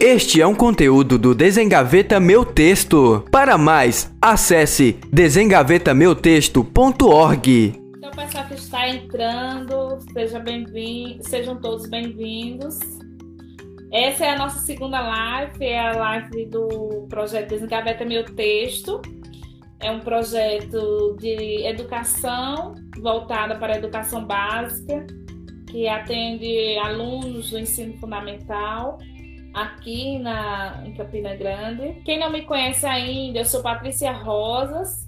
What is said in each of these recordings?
Este é um conteúdo do Desengaveta Meu Texto. Para mais, acesse desengavetameutexto.org. Então, pessoal que está entrando, seja bem sejam todos bem-vindos. Essa é a nossa segunda live, é a live do projeto Desengaveta Meu Texto. É um projeto de educação voltada para a educação básica, que atende alunos do ensino fundamental aqui na, em Campina Grande. Quem não me conhece ainda, eu sou Patrícia Rosas,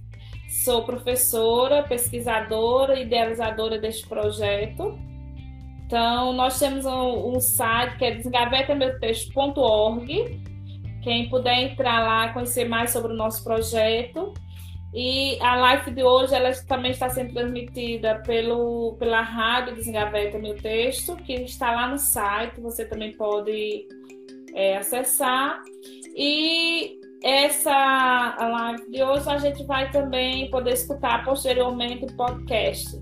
sou professora, pesquisadora, idealizadora deste projeto. Então, nós temos um, um site que é desengavetameutexto.org. Quem puder entrar lá, conhecer mais sobre o nosso projeto. E a live de hoje ela também está sendo transmitida pelo, pela rádio Desengaveta Meu Texto, que está lá no site. Você também pode é, acessar. E essa live de hoje a gente vai também poder escutar posteriormente o podcast.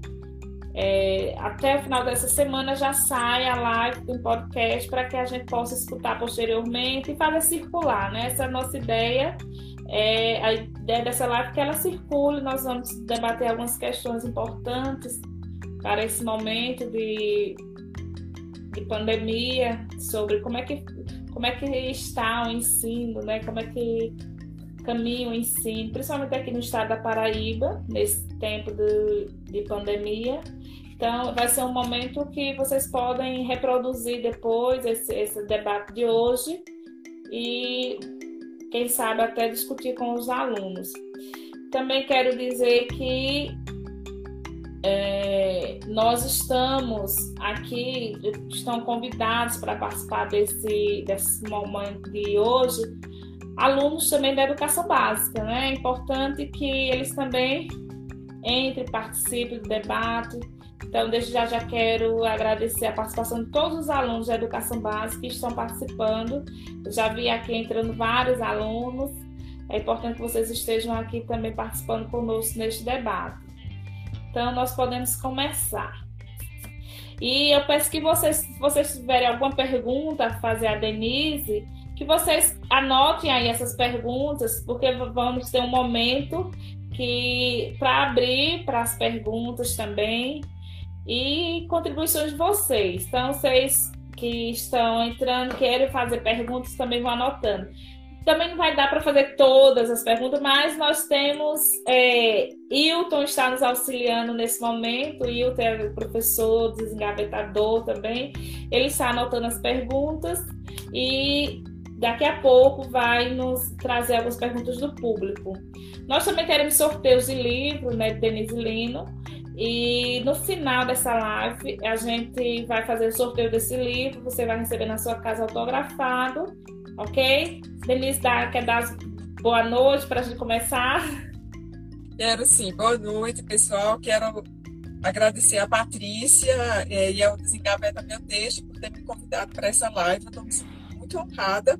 É, até o final dessa semana já sai a live do podcast para que a gente possa escutar posteriormente e fazer circular, né? Essa é a nossa ideia. É, a ideia dessa live é que ela circule, nós vamos debater algumas questões importantes para esse momento de, de pandemia, sobre como é que como é que está o ensino, né? Como é que caminha o ensino, principalmente aqui no estado da Paraíba, nesse tempo de, de pandemia. Então, vai ser um momento que vocês podem reproduzir depois esse, esse debate de hoje e, quem sabe, até discutir com os alunos. Também quero dizer que é, nós estamos aqui, estão convidados para participar desse, desse momento de hoje, alunos também da educação básica, né? É importante que eles também entrem, participem do debate. Então, desde já já quero agradecer a participação de todos os alunos da educação básica que estão participando. Eu já vi aqui entrando vários alunos. É importante que vocês estejam aqui também participando conosco neste debate. Então, nós podemos começar. E eu peço que vocês, se vocês tiverem alguma pergunta a fazer a Denise, que vocês anotem aí essas perguntas, porque vamos ter um momento que para abrir para as perguntas também e contribuições de vocês. Então, vocês que estão entrando, querem fazer perguntas, também vão anotando. Também não vai dar para fazer todas as perguntas, mas nós temos. É, Hilton está nos auxiliando nesse momento. Hilton é professor, desengavetador também. Ele está anotando as perguntas e daqui a pouco vai nos trazer algumas perguntas do público. Nós também teremos sorteios de livro, né, de Denise Lino. E no final dessa live, a gente vai fazer o sorteio desse livro. Você vai receber na sua casa autografado ok? Denise, dá, quer dar boa noite para a gente começar? Quero sim, boa noite, pessoal. Quero agradecer a Patrícia é, e ao Desengaveta Meu Texto por ter me convidado para essa live. Eu estou muito honrada.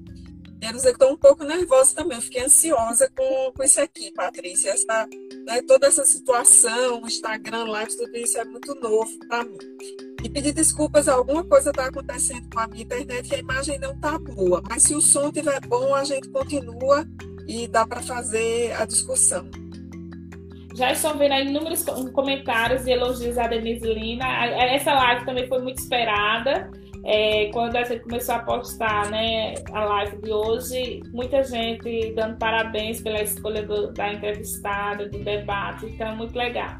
Quero dizer que estou um pouco nervosa também, eu fiquei ansiosa com, com isso aqui, Patrícia. Essa, né, toda essa situação, Instagram, live, tudo isso é muito novo para mim e pedir desculpas, alguma coisa está acontecendo com a minha internet e a imagem não está boa. Mas se o som estiver bom, a gente continua e dá para fazer a discussão. Já estão vendo aí inúmeros comentários e elogios a Denise Lina. Essa live também foi muito esperada. É, quando a gente começou a postar né, a live de hoje, muita gente dando parabéns pela escolha do, da entrevistada, do debate, então muito legal.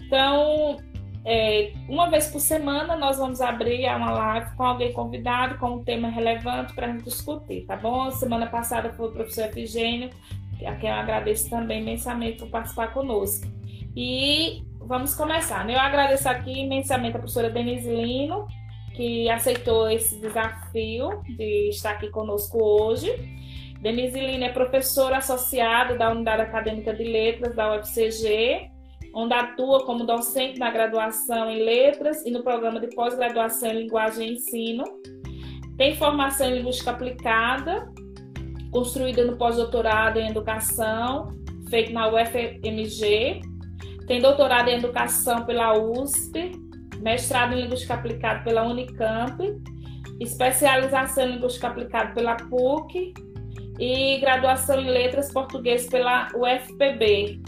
Então, é, uma vez por semana nós vamos abrir uma live com alguém convidado, com um tema relevante para a gente discutir, tá bom? Semana passada foi o professor Efigênio, a quem eu agradeço também imensamente por participar conosco. E vamos começar. Né? Eu agradeço aqui imensamente a professora Denise Lino, que aceitou esse desafio de estar aqui conosco hoje. Denise Lino é professora associada da Unidade Acadêmica de Letras da UFCG onde atua como docente na graduação em Letras e no programa de pós-graduação em Linguagem e Ensino. Tem formação em Linguística Aplicada, construída no pós-doutorado em Educação, feito na UFMG. Tem doutorado em Educação pela USP, mestrado em Linguística Aplicada pela Unicamp. especialização em linguística aplicada pela PUC e graduação em letras português pela UFPB.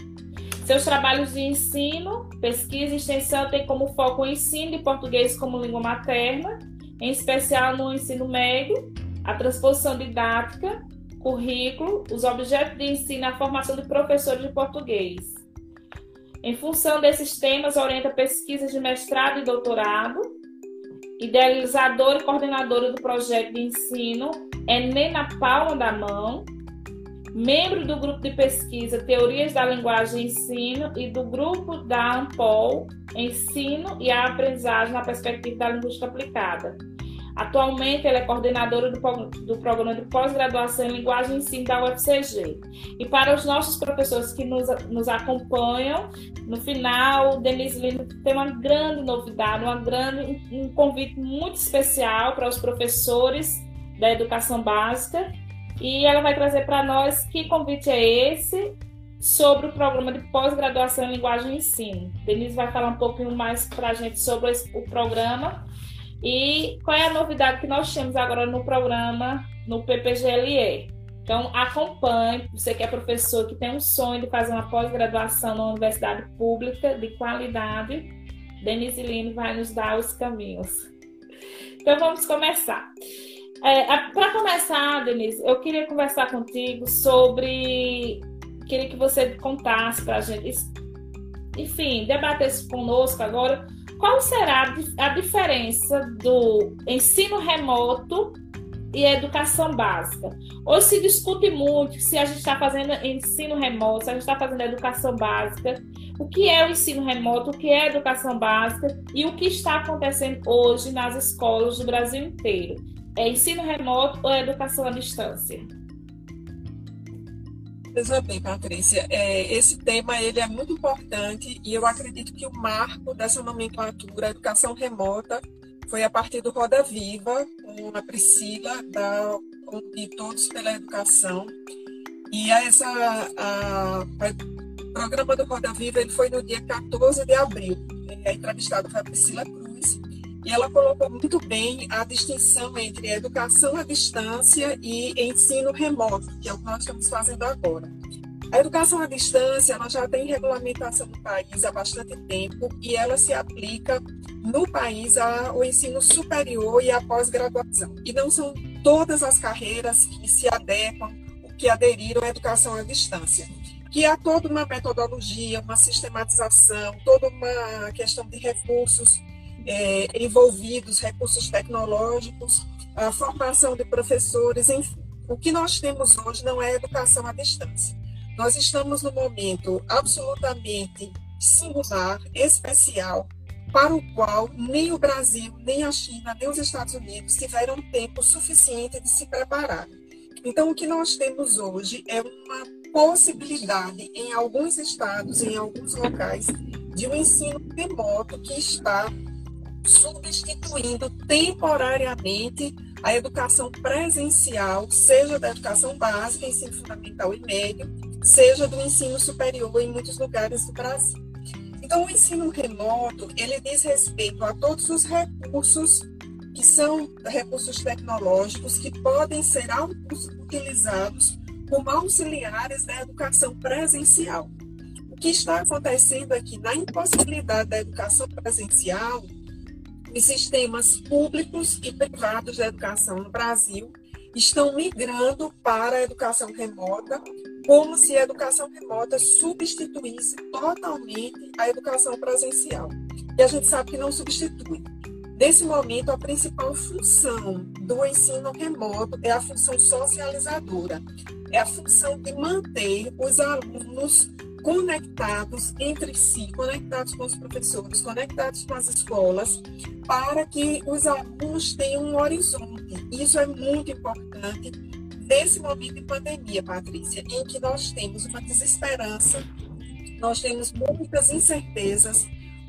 Seus trabalhos de ensino, pesquisa e extensão têm como foco o ensino de português como língua materna, em especial no ensino médio, a transposição didática, currículo, os objetos de ensino a formação de professores de português. Em função desses temas, orienta pesquisas de mestrado e doutorado, idealizadora e coordenadora do projeto de ensino Enem na Palma da Mão, membro do grupo de pesquisa Teorias da Linguagem e Ensino e do grupo da ANPOL Ensino e a Aprendizagem na Perspectiva da Linguística Aplicada. Atualmente, ela é coordenadora do, do programa de pós-graduação em Linguagem e Ensino da UFCG. E para os nossos professores que nos, nos acompanham, no final, Denise Lino tem uma grande novidade, uma grande, um convite muito especial para os professores da educação básica. E ela vai trazer para nós que convite é esse sobre o programa de pós-graduação em Linguagem e Ensino. Denise vai falar um pouquinho mais para a gente sobre o programa e qual é a novidade que nós temos agora no programa, no PPGLE? Então, acompanhe, você que é professor, que tem um sonho de fazer uma pós-graduação na universidade pública de qualidade, Denise Lino vai nos dar os caminhos. Então, vamos começar. É, Para começar, Denise, eu queria conversar contigo sobre. Queria que você contasse para a gente, enfim, debatesse conosco agora qual será a diferença do ensino remoto e educação básica? Hoje se discute muito se a gente está fazendo ensino remoto, se a gente está fazendo educação básica, o que é o ensino remoto, o que é educação básica e o que está acontecendo hoje nas escolas do Brasil inteiro. É ensino remoto ou é educação à distância? Veja bem, Patrícia, é, esse tema ele é muito importante e eu acredito que o marco dessa nomenclatura, educação remota, foi a partir do Roda Viva, com a Priscila, da de Todos pela Educação. E essa, a, a, o programa do Roda Viva ele foi no dia 14 de abril. A entrevistada foi a Priscila Cruz, e ela colocou muito bem a distinção entre educação à distância e ensino remoto, que é o que nós estamos fazendo agora. A educação à distância ela já tem regulamentação no país há bastante tempo e ela se aplica no país ao ensino superior e à pós-graduação. E não são todas as carreiras que se adequam, que aderiram à educação à distância. Que há toda uma metodologia, uma sistematização, toda uma questão de recursos é, envolvidos, recursos tecnológicos, a formação de professores, enfim. O que nós temos hoje não é educação à distância. Nós estamos num momento absolutamente singular, especial, para o qual nem o Brasil, nem a China, nem os Estados Unidos tiveram tempo suficiente de se preparar. Então, o que nós temos hoje é uma possibilidade em alguns estados, em alguns locais, de um ensino remoto que está substituindo temporariamente a educação presencial, seja da educação básica, ensino fundamental e médio, seja do ensino superior em muitos lugares do Brasil. Então, o ensino remoto, ele diz respeito a todos os recursos que são recursos tecnológicos que podem ser utilizados como auxiliares da educação presencial. O que está acontecendo aqui na impossibilidade da educação presencial os sistemas públicos e privados de educação no Brasil estão migrando para a educação remota, como se a educação remota substituísse totalmente a educação presencial. E a gente sabe que não substitui. Nesse momento, a principal função do ensino remoto é a função socializadora, é a função de manter os alunos conectados entre si, conectados com os professores, conectados com as escolas, para que os alunos tenham um horizonte. Isso é muito importante nesse momento de pandemia, Patrícia, em que nós temos uma desesperança, nós temos muitas incertezas,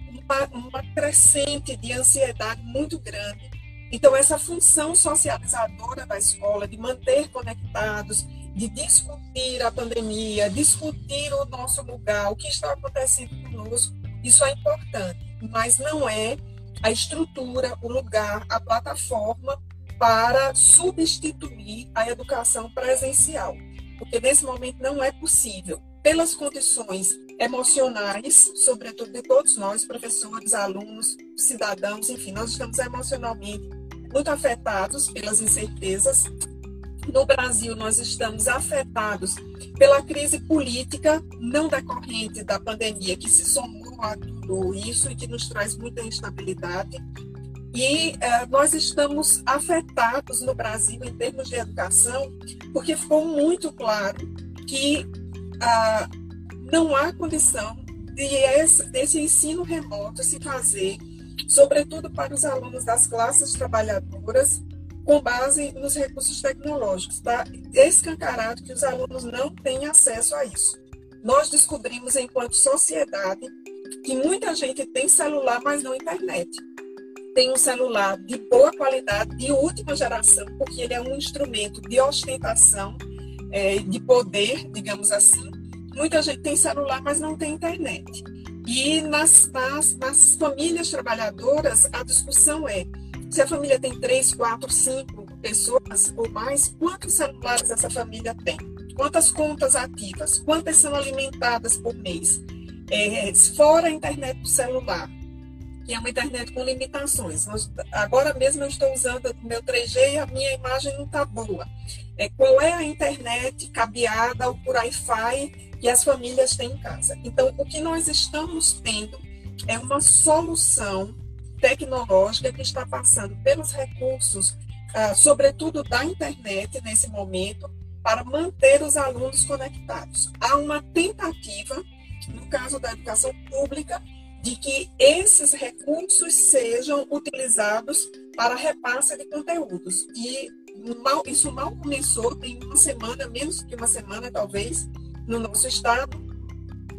uma, uma crescente de ansiedade muito grande. Então, essa função socializadora da escola, de manter conectados, de discutir a pandemia, discutir o nosso lugar, o que está acontecendo conosco, isso é importante, mas não é a estrutura, o lugar, a plataforma para substituir a educação presencial, porque nesse momento não é possível, pelas condições emocionais, sobretudo de todos nós, professores, alunos, cidadãos, enfim, nós estamos emocionalmente muito afetados pelas incertezas. No Brasil, nós estamos afetados pela crise política não decorrente da pandemia, que se somou a tudo isso e que nos traz muita instabilidade. E uh, nós estamos afetados no Brasil em termos de educação, porque ficou muito claro que uh, não há condição de esse, desse ensino remoto se fazer, sobretudo para os alunos das classes trabalhadoras, com base nos recursos tecnológicos. Está escancarado que os alunos não têm acesso a isso. Nós descobrimos, enquanto sociedade, que muita gente tem celular, mas não internet tem um celular de boa qualidade, de última geração, porque ele é um instrumento de ostentação, é, de poder, digamos assim. Muita gente tem celular, mas não tem internet. E nas, nas, nas famílias trabalhadoras, a discussão é: se a família tem três, quatro, cinco pessoas ou mais, quantos celulares essa família tem? Quantas contas ativas? Quantas são alimentadas por mês? É, fora a internet do celular, que é uma internet com limitações. Nós, agora mesmo eu estou usando o meu 3G e a minha imagem não está boa. É, qual é a internet cabeada ou por Wi-Fi que as famílias têm em casa? Então, o que nós estamos tendo é uma solução tecnológica que está passando pelos recursos, ah, sobretudo da internet nesse momento, para manter os alunos conectados. Há uma tentativa, no caso da educação pública, de que esses recursos sejam utilizados para repasse de conteúdos. E mal, isso mal começou, tem uma semana, menos que uma semana talvez, no nosso estado.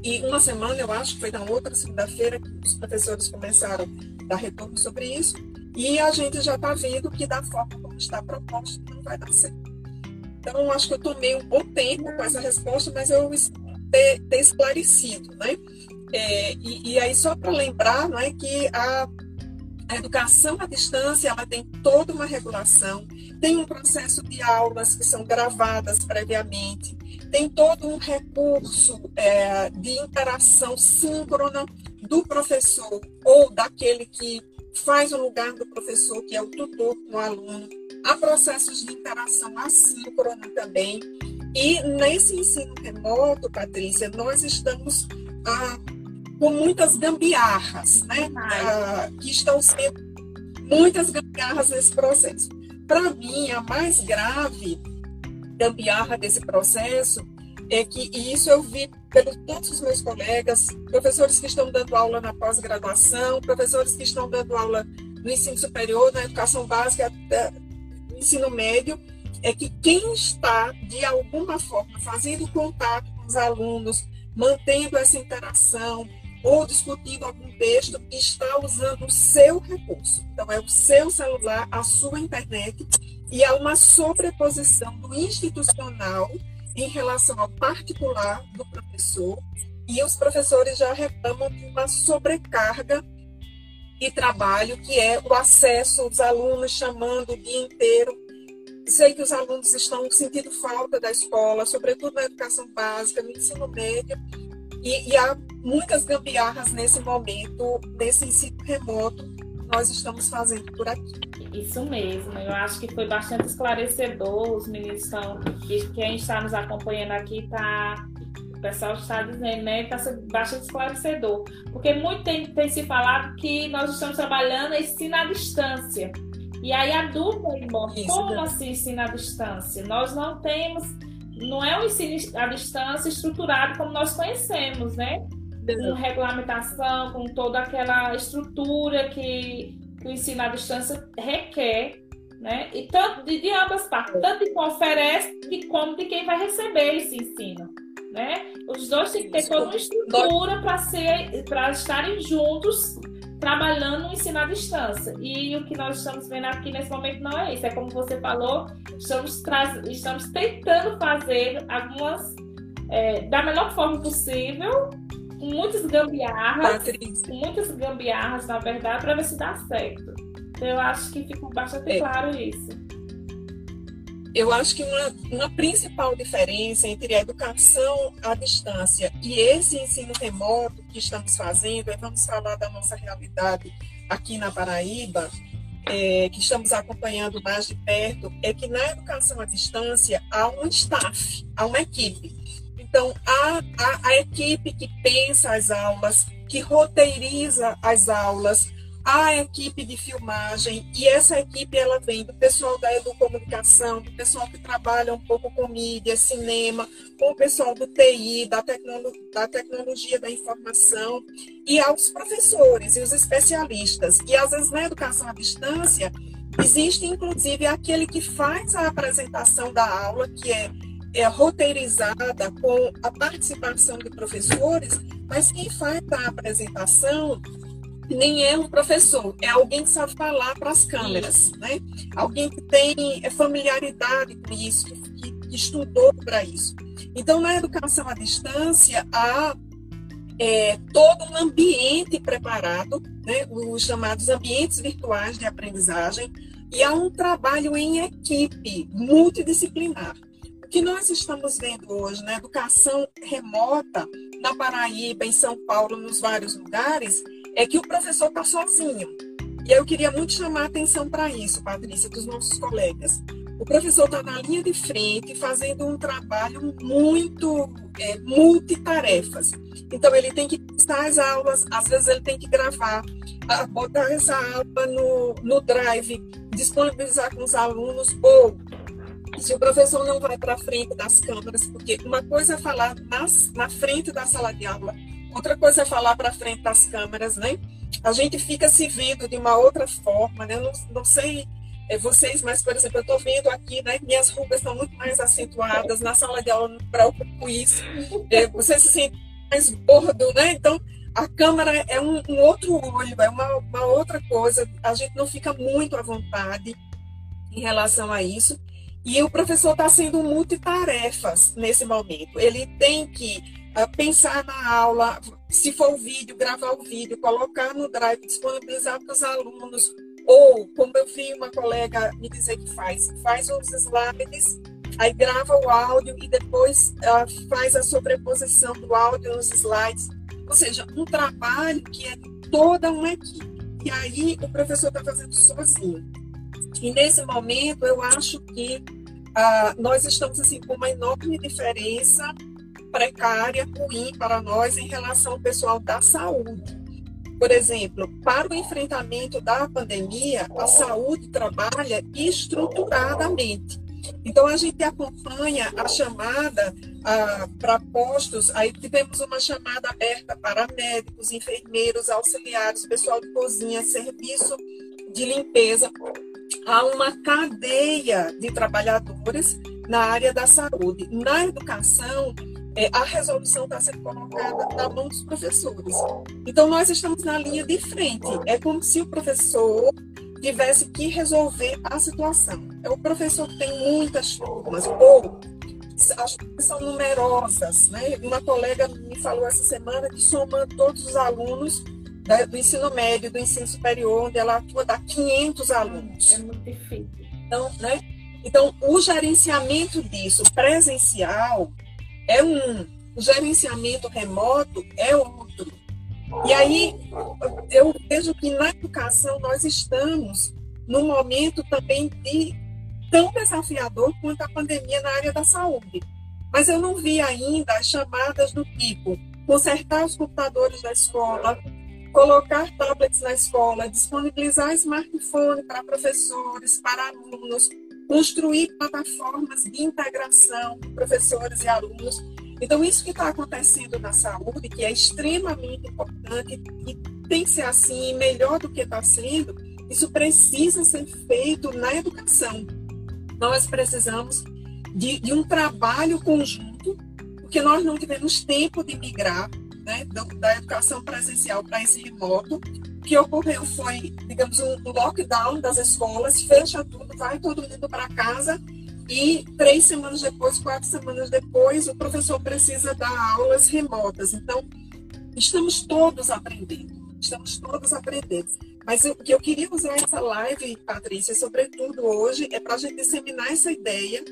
E uma semana, eu acho que foi na outra segunda-feira que os professores começaram dar retorno sobre isso. E a gente já está vendo que, da forma como está proposto, não vai dar certo. Então, acho que eu tomei um bom tempo com essa resposta, mas eu ter, ter esclarecido, né? É, e, e, aí, só para lembrar não é, que a, a educação à distância ela tem toda uma regulação, tem um processo de aulas que são gravadas previamente, tem todo um recurso é, de interação síncrona do professor ou daquele que faz o lugar do professor, que é o tutor com o aluno. Há processos de interação assíncrona também. E nesse ensino remoto, Patrícia, nós estamos ah, com muitas gambiarras, né? Ah, que estão sendo muitas gambiarras nesse processo. Para mim, a mais grave gambiarra desse processo é que, e isso eu vi pelos todos os meus colegas, professores que estão dando aula na pós-graduação, professores que estão dando aula no ensino superior, na educação básica, no ensino médio, é que quem está, de alguma forma, fazendo contato com os alunos, mantendo essa interação, ou discutindo algum texto, está usando o seu recurso. Então, é o seu celular, a sua internet, e há uma sobreposição do institucional em relação ao particular do professor, e os professores já reclamam de uma sobrecarga de trabalho, que é o acesso, os alunos chamando o dia inteiro. Sei que os alunos estão sentindo falta da escola, sobretudo na educação básica, no ensino médio, e, e há muitas gambiarras nesse momento, nesse ensino remoto, nós estamos fazendo por aqui. Isso mesmo, eu acho que foi bastante esclarecedor. Os meninos estão, quem está nos acompanhando aqui está o pessoal está dizendo, né? Está sendo bastante esclarecedor. Porque muito tem, tem se falado que nós estamos trabalhando ensino à distância. E aí a dúvida, irmão, como assim ensino à distância? Nós não temos não é um ensino à distância estruturado como nós conhecemos, né? Com regulamentação, com toda aquela estrutura que, que o ensino à distância requer, né? E tanto de, de ambas partes, tanto de quem oferece como de quem vai receber esse ensino. Né? Os dois têm que ter toda uma estrutura para ser para estarem juntos trabalhando no ensino à distância. E o que nós estamos vendo aqui nesse momento não é isso. É como você falou, estamos, estamos tentando fazer algumas é, da melhor forma possível, com muitas gambiarras, Patrícia. com muitas gambiarras, na verdade, para ver se dá certo. Então, eu acho que ficou bastante é. claro isso. eu acho que uma, uma principal diferença entre a educação à distância e esse ensino remoto que estamos fazendo, é vamos falar da nossa realidade aqui na Paraíba, é, que estamos acompanhando mais de perto, é que na educação à distância há um staff, há uma equipe. Então, há, há a equipe que pensa as aulas, que roteiriza as aulas, a equipe de filmagem, e essa equipe ela vem do pessoal da educomunicação, do pessoal que trabalha um pouco com mídia, cinema, com o pessoal do TI, da, tecno, da tecnologia da informação, e aos professores e os especialistas. E às vezes na educação à distância, existe inclusive aquele que faz a apresentação da aula, que é, é roteirizada com a participação de professores, mas quem faz a apresentação nem é um professor, é alguém que sabe falar para as câmeras, né? Alguém que tem é, familiaridade com isso, que, que estudou para isso. Então, na educação à distância, há é, todo um ambiente preparado, né? os chamados ambientes virtuais de aprendizagem, e há um trabalho em equipe multidisciplinar. Que nós estamos vendo hoje na educação remota, na Paraíba, em São Paulo, nos vários lugares, é que o professor está sozinho. E eu queria muito chamar a atenção para isso, Patrícia, dos nossos colegas. O professor está na linha de frente, fazendo um trabalho muito é, multitarefas. Então, ele tem que estar as aulas, às vezes ele tem que gravar, botar essa aula no, no drive, disponibilizar com os alunos, ou se o professor não vai para frente das câmeras, porque uma coisa é falar nas, na frente da sala de aula, Outra coisa é falar para frente das câmeras, né? A gente fica se vendo de uma outra forma, né? Eu não, não sei é, vocês, mas, por exemplo, eu estou vendo aqui, né? Minhas rugas estão muito mais acentuadas. Na sala de aula não me preocupo isso. É, você se sente mais gordo, né? Então, a câmera é um, um outro olho, é uma, uma outra coisa. A gente não fica muito à vontade em relação a isso. E o professor está sendo multitarefas nesse momento. Ele tem que pensar na aula, se for o vídeo, gravar o vídeo, colocar no drive, disponibilizar para os alunos, ou, como eu vi uma colega me dizer que faz, faz os slides, aí grava o áudio e depois uh, faz a sobreposição do áudio nos slides. Ou seja, um trabalho que é de toda uma equipe. E aí o professor está fazendo sozinho. E nesse momento, eu acho que uh, nós estamos assim, com uma enorme diferença precária, ruim para nós em relação ao pessoal da saúde. Por exemplo, para o enfrentamento da pandemia, a saúde trabalha estruturadamente. Então, a gente acompanha a chamada ah, para postos, aí tivemos uma chamada aberta para médicos, enfermeiros, auxiliares, pessoal de cozinha, serviço de limpeza. Há uma cadeia de trabalhadores na área da saúde. Na educação, é, a resolução está sendo colocada na mão dos professores. Então, nós estamos na linha de frente. É como se o professor tivesse que resolver a situação. É o professor tem muitas turmas, ou as turmas são numerosas. Né? Uma colega me falou essa semana que somando todos os alunos do ensino médio, do ensino superior, onde ela atua, dá 500 alunos. É muito difícil. Então, né? então, o gerenciamento disso presencial é um, o gerenciamento remoto é outro. E aí eu vejo que na educação nós estamos num momento também de tão desafiador quanto a pandemia na área da saúde. Mas eu não vi ainda as chamadas do tipo consertar os computadores da escola, colocar tablets na escola, disponibilizar smartphone para professores, para alunos, construir plataformas de integração professores e alunos. Então, isso que está acontecendo na saúde, que é extremamente importante e tem que ser assim, melhor do que está sendo, isso precisa ser feito na educação. Nós precisamos de, de um trabalho conjunto, porque nós não tivemos tempo de migrar né, da educação presencial para esse remoto, que ocorreu foi, digamos, um lockdown das escolas, fecha tudo, vai todo mundo para casa e três semanas depois, quatro semanas depois, o professor precisa dar aulas remotas. Então, estamos todos aprendendo, estamos todos aprendendo. Mas o que eu queria usar essa live, Patrícia, sobretudo hoje, é para a gente disseminar essa ideia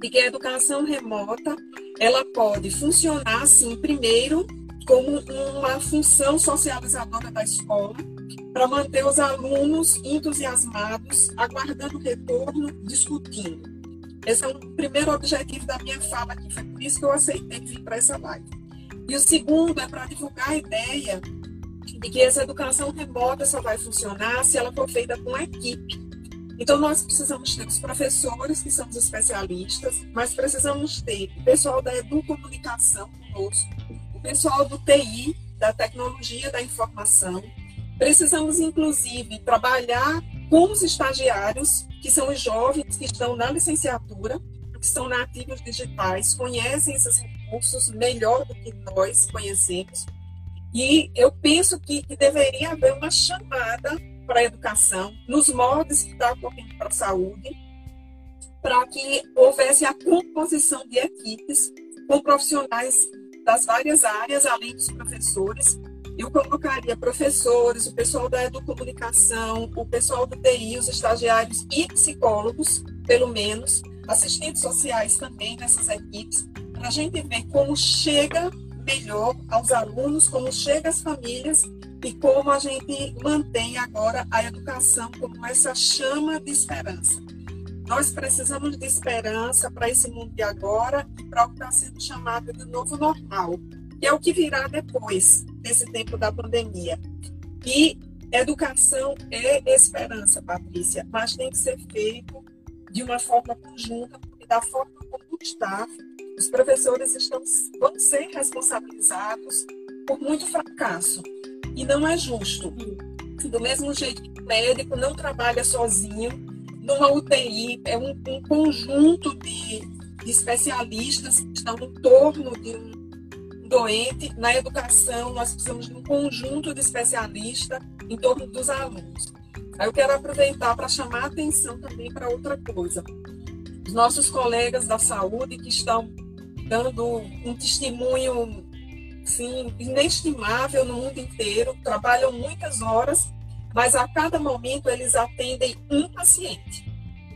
de que a educação remota ela pode funcionar, assim, primeiro, como uma função socializadora da escola, para manter os alunos entusiasmados, aguardando retorno, discutindo. Esse é o primeiro objetivo da minha fala aqui, foi por isso que eu aceitei vir para essa live. E o segundo é para divulgar a ideia de que essa educação remota só vai funcionar se ela for feita com equipe. Então, nós precisamos ter os professores, que são os especialistas, mas precisamos ter o pessoal da educomunicação conosco, o pessoal do TI, da tecnologia da informação. Precisamos, inclusive, trabalhar com os estagiários, que são os jovens que estão na licenciatura, que estão nativos digitais, conhecem esses recursos melhor do que nós conhecemos. E eu penso que, que deveria haver uma chamada para a educação, nos moldes que está ocorrendo para a saúde, para que houvesse a composição de equipes com profissionais das várias áreas, além dos professores. Eu colocaria professores, o pessoal da educomunicação, o pessoal do TI, os estagiários e psicólogos, pelo menos, assistentes sociais também nessas equipes, para a gente ver como chega melhor aos alunos, como chega às famílias e como a gente mantém agora a educação como essa chama de esperança. Nós precisamos de esperança para esse mundo de agora para o que está sendo chamado de novo normal, que é o que virá depois desse tempo da pandemia. E educação é esperança, Patrícia, mas tem que ser feito de uma forma conjunta, porque da forma como está, os professores estão, vão ser responsabilizados por muito fracasso. E não é justo. Do mesmo jeito que o médico não trabalha sozinho, numa UTI é um, um conjunto de, de, especialistas que estão em torno de um doente. Na educação, nós precisamos de um conjunto de especialistas em torno dos alunos. Aí eu quero aproveitar para chamar a atenção também para outra coisa. Os nossos colegas da saúde que estão dando um testemunho sim, inestimável no mundo inteiro, trabalham muitas horas, mas a cada momento eles atendem um paciente.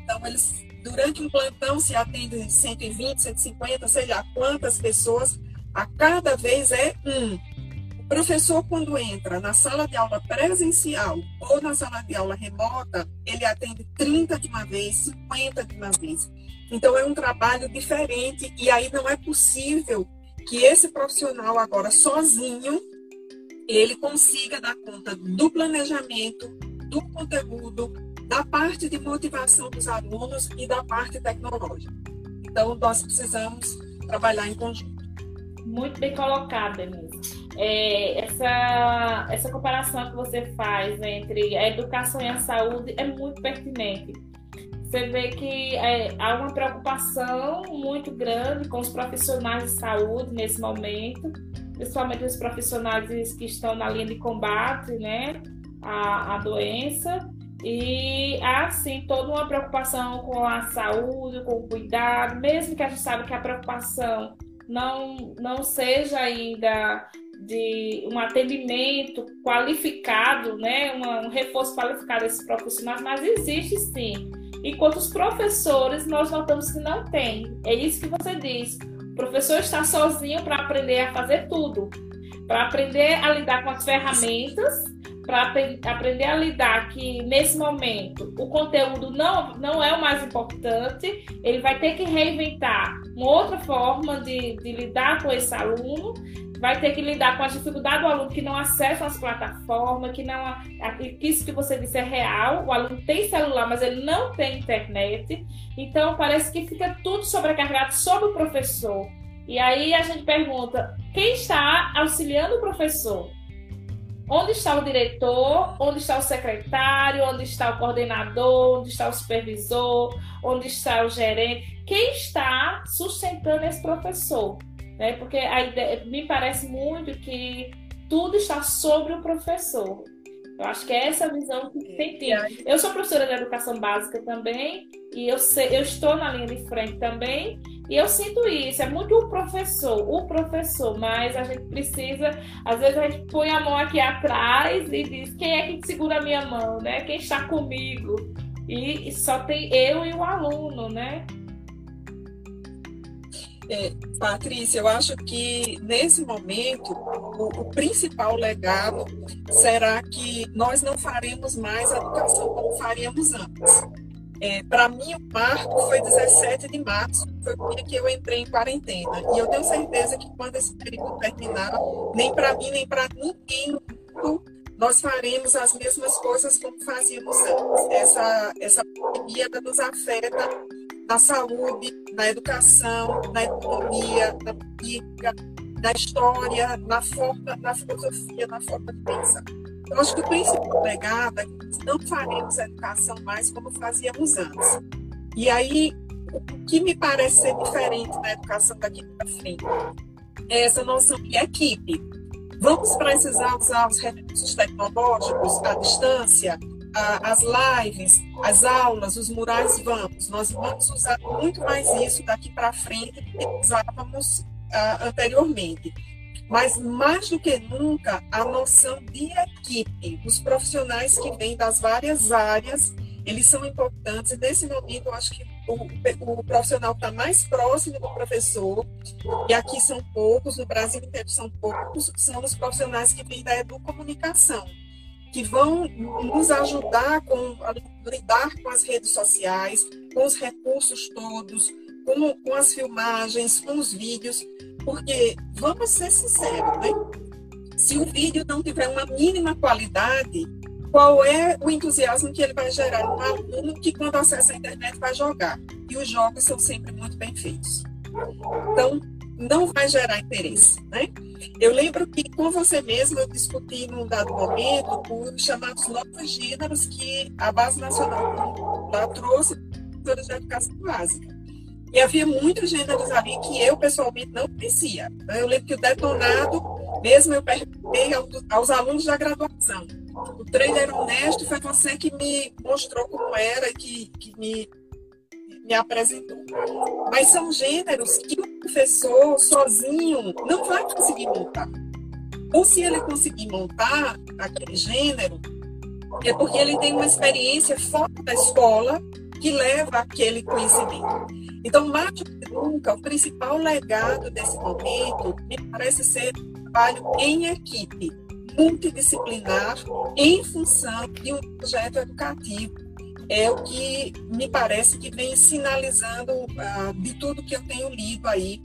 Então, eles, durante um plantão, se atendem 120, 150, sei lá quantas pessoas, a cada vez é um. O professor, quando entra na sala de aula presencial ou na sala de aula remota, ele atende 30 de uma vez, 50 de uma vez. Então, é um trabalho diferente e aí não é possível que esse profissional agora sozinho ele consiga dar conta do planejamento, do conteúdo, da parte de motivação dos alunos e da parte tecnológica. Então, nós precisamos trabalhar em conjunto. Muito bem colocado, Denise. É, essa, essa comparação que você faz entre a educação e a saúde é muito pertinente você vê que é, há uma preocupação muito grande com os profissionais de saúde nesse momento, principalmente os profissionais que estão na linha de combate, né, à, à doença. E há, sim, toda uma preocupação com a saúde, com o cuidado, mesmo que a gente sabe que a preocupação não, não seja ainda de um atendimento qualificado, né, um reforço qualificado desses profissionais, mas existe sim enquanto os professores nós notamos que não tem. É isso que você diz. O professor está sozinho para aprender a fazer tudo, para aprender a lidar com as ferramentas, para aprender a lidar que nesse momento o conteúdo não, não é o mais importante, ele vai ter que reinventar uma outra forma de, de lidar com esse aluno vai ter que lidar com a dificuldade do aluno que não acessa as plataformas, que não isso que você disse é real, o aluno tem celular, mas ele não tem internet. Então parece que fica tudo sobrecarregado sobre o professor. E aí a gente pergunta: quem está auxiliando o professor? Onde está o diretor? Onde está o secretário? Onde está o coordenador? Onde está o supervisor? Onde está o gerente? Quem está sustentando esse professor? né? Porque a ideia, me parece muito que tudo está sobre o professor. Eu acho que é essa visão que tem que ter. Eu sou professora de educação básica também e eu, sei, eu estou na linha de frente também E eu sinto isso, é muito o professor, o professor, mas a gente precisa, às vezes a gente põe a mão aqui atrás e diz quem é que segura a minha mão, né? Quem está comigo? E, só tem eu e o aluno, né? É, Patrícia, eu acho que nesse momento o, o, principal legado será que nós não faremos mais a educação como faríamos antes. É, Para mim, o marco foi 17 de março, foi o dia que eu entrei em quarentena. E eu tenho certeza que quando esse período terminar, nem para mim, nem para ninguém nós faremos as mesmas coisas como fazíamos antes. Essa, essa pandemia nos afeta na saúde, na educação, na economia, na política, na história, na forma, na filosofia, na forma de pensar. Eu acho que o legado é que não faremos a educação mais como fazíamos antes. E aí, o que me parece ser diferente na educação daqui para frente é essa noção de equipe. Vamos precisar usar os recursos tecnológicos à distância, as lives, as aulas, os murais, vamos. Nós vamos usar muito mais isso daqui para frente do que usávamos uh, anteriormente. Mas, mais do que nunca, a noção de equipe, os profissionais que vêm das várias áreas, eles são importantes. E, nesse momento, eu acho que o, o profissional está mais próximo do professor, e aqui são poucos, no Brasil inteiro são poucos, são os profissionais que vêm da educomunicação que vão nos ajudar com, a lidar com as redes sociais, com os recursos todos, com, com as filmagens, com os vídeos, porque, vamos ser sinceros, né? se o vídeo não tiver uma mínima qualidade, qual é o entusiasmo que ele vai gerar no aluno que, quando acessa a internet, vai jogar? E os jogos são sempre muito bem feitos. Então, não vai gerar interesse, né? Eu lembro que com você mesma eu discuti num dado momento os chamados novos gêneros que a Base Nacional lá trouxe para a educação básica. E havia muitos gêneros ali que eu pessoalmente não conhecia. Eu lembro que o detonado, mesmo eu perguntei aos alunos da graduação. O trainer honesto foi você que me mostrou como era, que, que me me apresentou. Mas são gêneros que o professor sozinho não vai conseguir montar. Ou se ele conseguir montar aquele gênero, é porque ele tem uma experiência fora da escola que leva aquele conhecimento. Então, mais do que nunca, o principal legado desse momento me parece ser trabalho em equipe, multidisciplinar, em função de um projeto educativo é o que me parece que vem sinalizando ah, de tudo que eu tenho lido aí,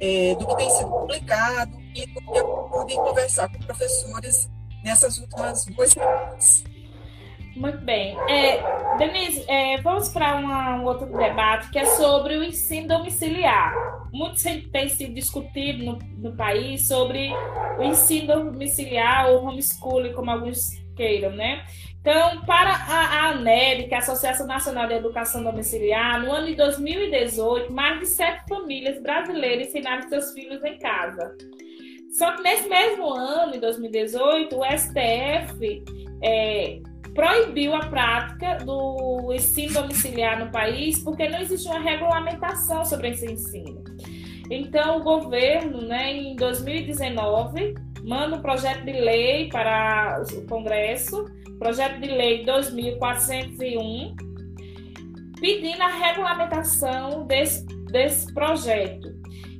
é, do que tem sido publicado e do que eu pude conversar com professores nessas últimas duas semanas. Muito bem. É, Denise, é, vamos para um outro debate que é sobre o ensino domiciliar. Muito tem sido discutido no, no país sobre o ensino domiciliar ou homeschooling, como alguns queiram, né? Então, para a, a ANEB, que é a Associação Nacional de Educação Domiciliar, no ano de 2018, mais de sete famílias brasileiras ensinaram seus filhos em casa. Só que nesse mesmo ano, em 2018, o STF é, proibiu a prática do ensino domiciliar no país porque não existe uma regulamentação sobre esse ensino. Então, o governo, né, em 2019, manda um projeto de lei para o Congresso projeto de lei 2401, pedindo a regulamentação desse, desse projeto.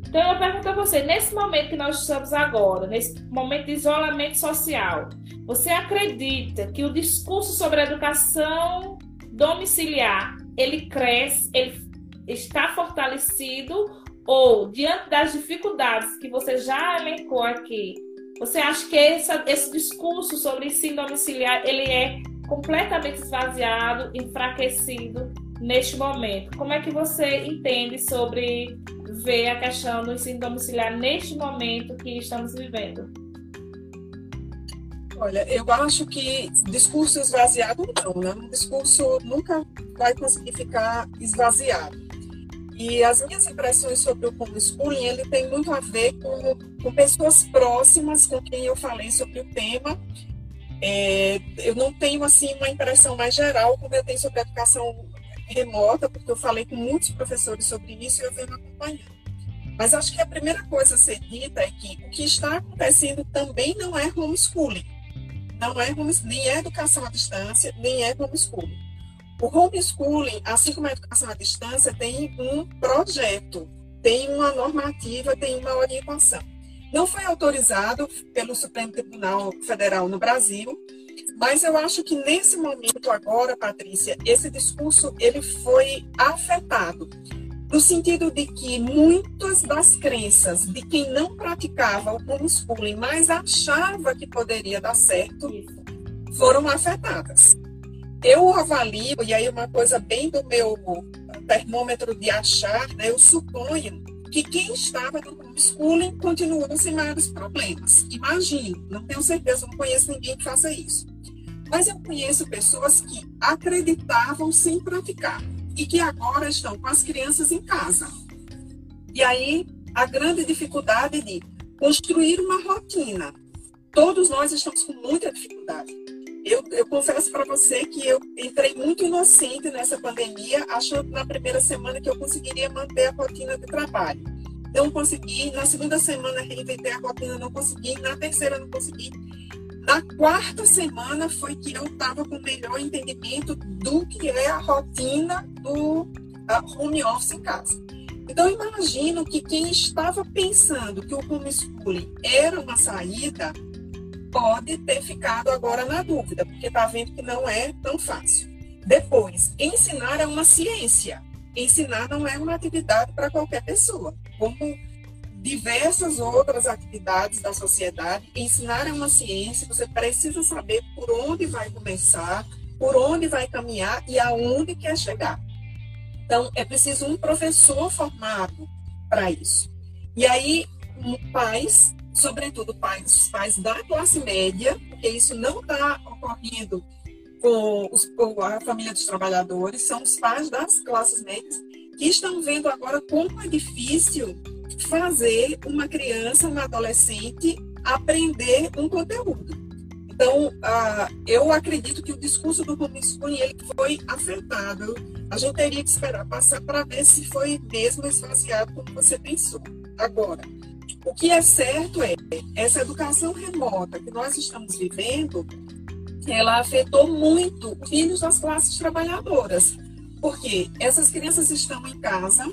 Então, eu pergunto a você, nesse momento que nós estamos agora, nesse momento de isolamento social, você acredita que o discurso sobre a educação domiciliar, ele cresce, ele está fortalecido ou, diante das dificuldades que você já elencou aqui, você acha que essa, esse discurso sobre ensino domiciliar ele é completamente esvaziado, enfraquecido neste momento? Como é que você entende sobre ver a questão do ensino domiciliar neste momento que estamos vivendo? Olha, eu acho que discurso esvaziado não, né? Um discurso nunca vai conseguir ficar esvaziado. E as minhas impressões sobre o homeschooling, ele tem muito a ver com, com pessoas próximas com quem eu falei sobre o tema. É, eu não tenho, assim, uma impressão mais geral como eu tenho sobre a educação remota, porque eu falei com muitos professores sobre isso e eu venho acompanhando. Mas acho que a primeira coisa a ser dita é que o que está acontecendo também não é homeschooling. Não é nem é educação à distância, nem é homeschooling. O homeschooling, assim como a educação à distância, tem um projeto, tem uma normativa, tem uma orientação. Não foi autorizado pelo Supremo Tribunal Federal no Brasil, mas eu acho que nesse momento agora, Patrícia, esse discurso ele foi afetado no sentido de que muitas das crenças de quem não praticava o homeschooling, mas achava que poderia dar certo, foram afetadas. Eu avalio, e aí uma coisa bem do meu termômetro de achar, né, eu suponho que quem estava no homeschooling continuou sem maiores problemas. Imagino, não tenho certeza, não conheço ninguém que faça isso. Mas eu conheço pessoas que acreditavam sem praticar e que agora estão com as crianças em casa. E aí a grande dificuldade de construir uma rotina. Todos nós estamos com muita dificuldade. Eu, eu confesso para você que eu entrei muito inocente nessa pandemia, achando na primeira semana que eu conseguiria manter a rotina de trabalho. Não consegui, na segunda semana reinventei a rotina, não consegui, na terceira não consegui. Na quarta semana foi que eu estava com o melhor entendimento do que é a rotina do home office em casa. Então, imagino que quem estava pensando que o homeschooling era uma saída, pode ter ficado agora na dúvida, porque está vendo que não é tão fácil. Depois, ensinar é uma ciência. Ensinar não é uma atividade para qualquer pessoa. Como diversas outras atividades da sociedade. Ensinar é uma ciência, você precisa saber por onde vai começar, por onde vai caminhar e aonde quer chegar. Então, é preciso um professor formado para isso. E aí, pais, sobretudo pais, pais da classe média, porque isso não está ocorrendo com, os, com a família dos trabalhadores, são os pais das classes médias que estão vendo agora como é difícil fazer uma criança, uma adolescente aprender um conteúdo. Então, uh, eu acredito que o discurso do homeschooling ele foi afetado. A gente teria que esperar passar para ver se foi mesmo esvaziado como você pensou. Agora, o que é certo é essa educação remota que nós estamos vivendo, ela afetou muito os filhos das classes trabalhadoras, porque essas crianças estão em casa,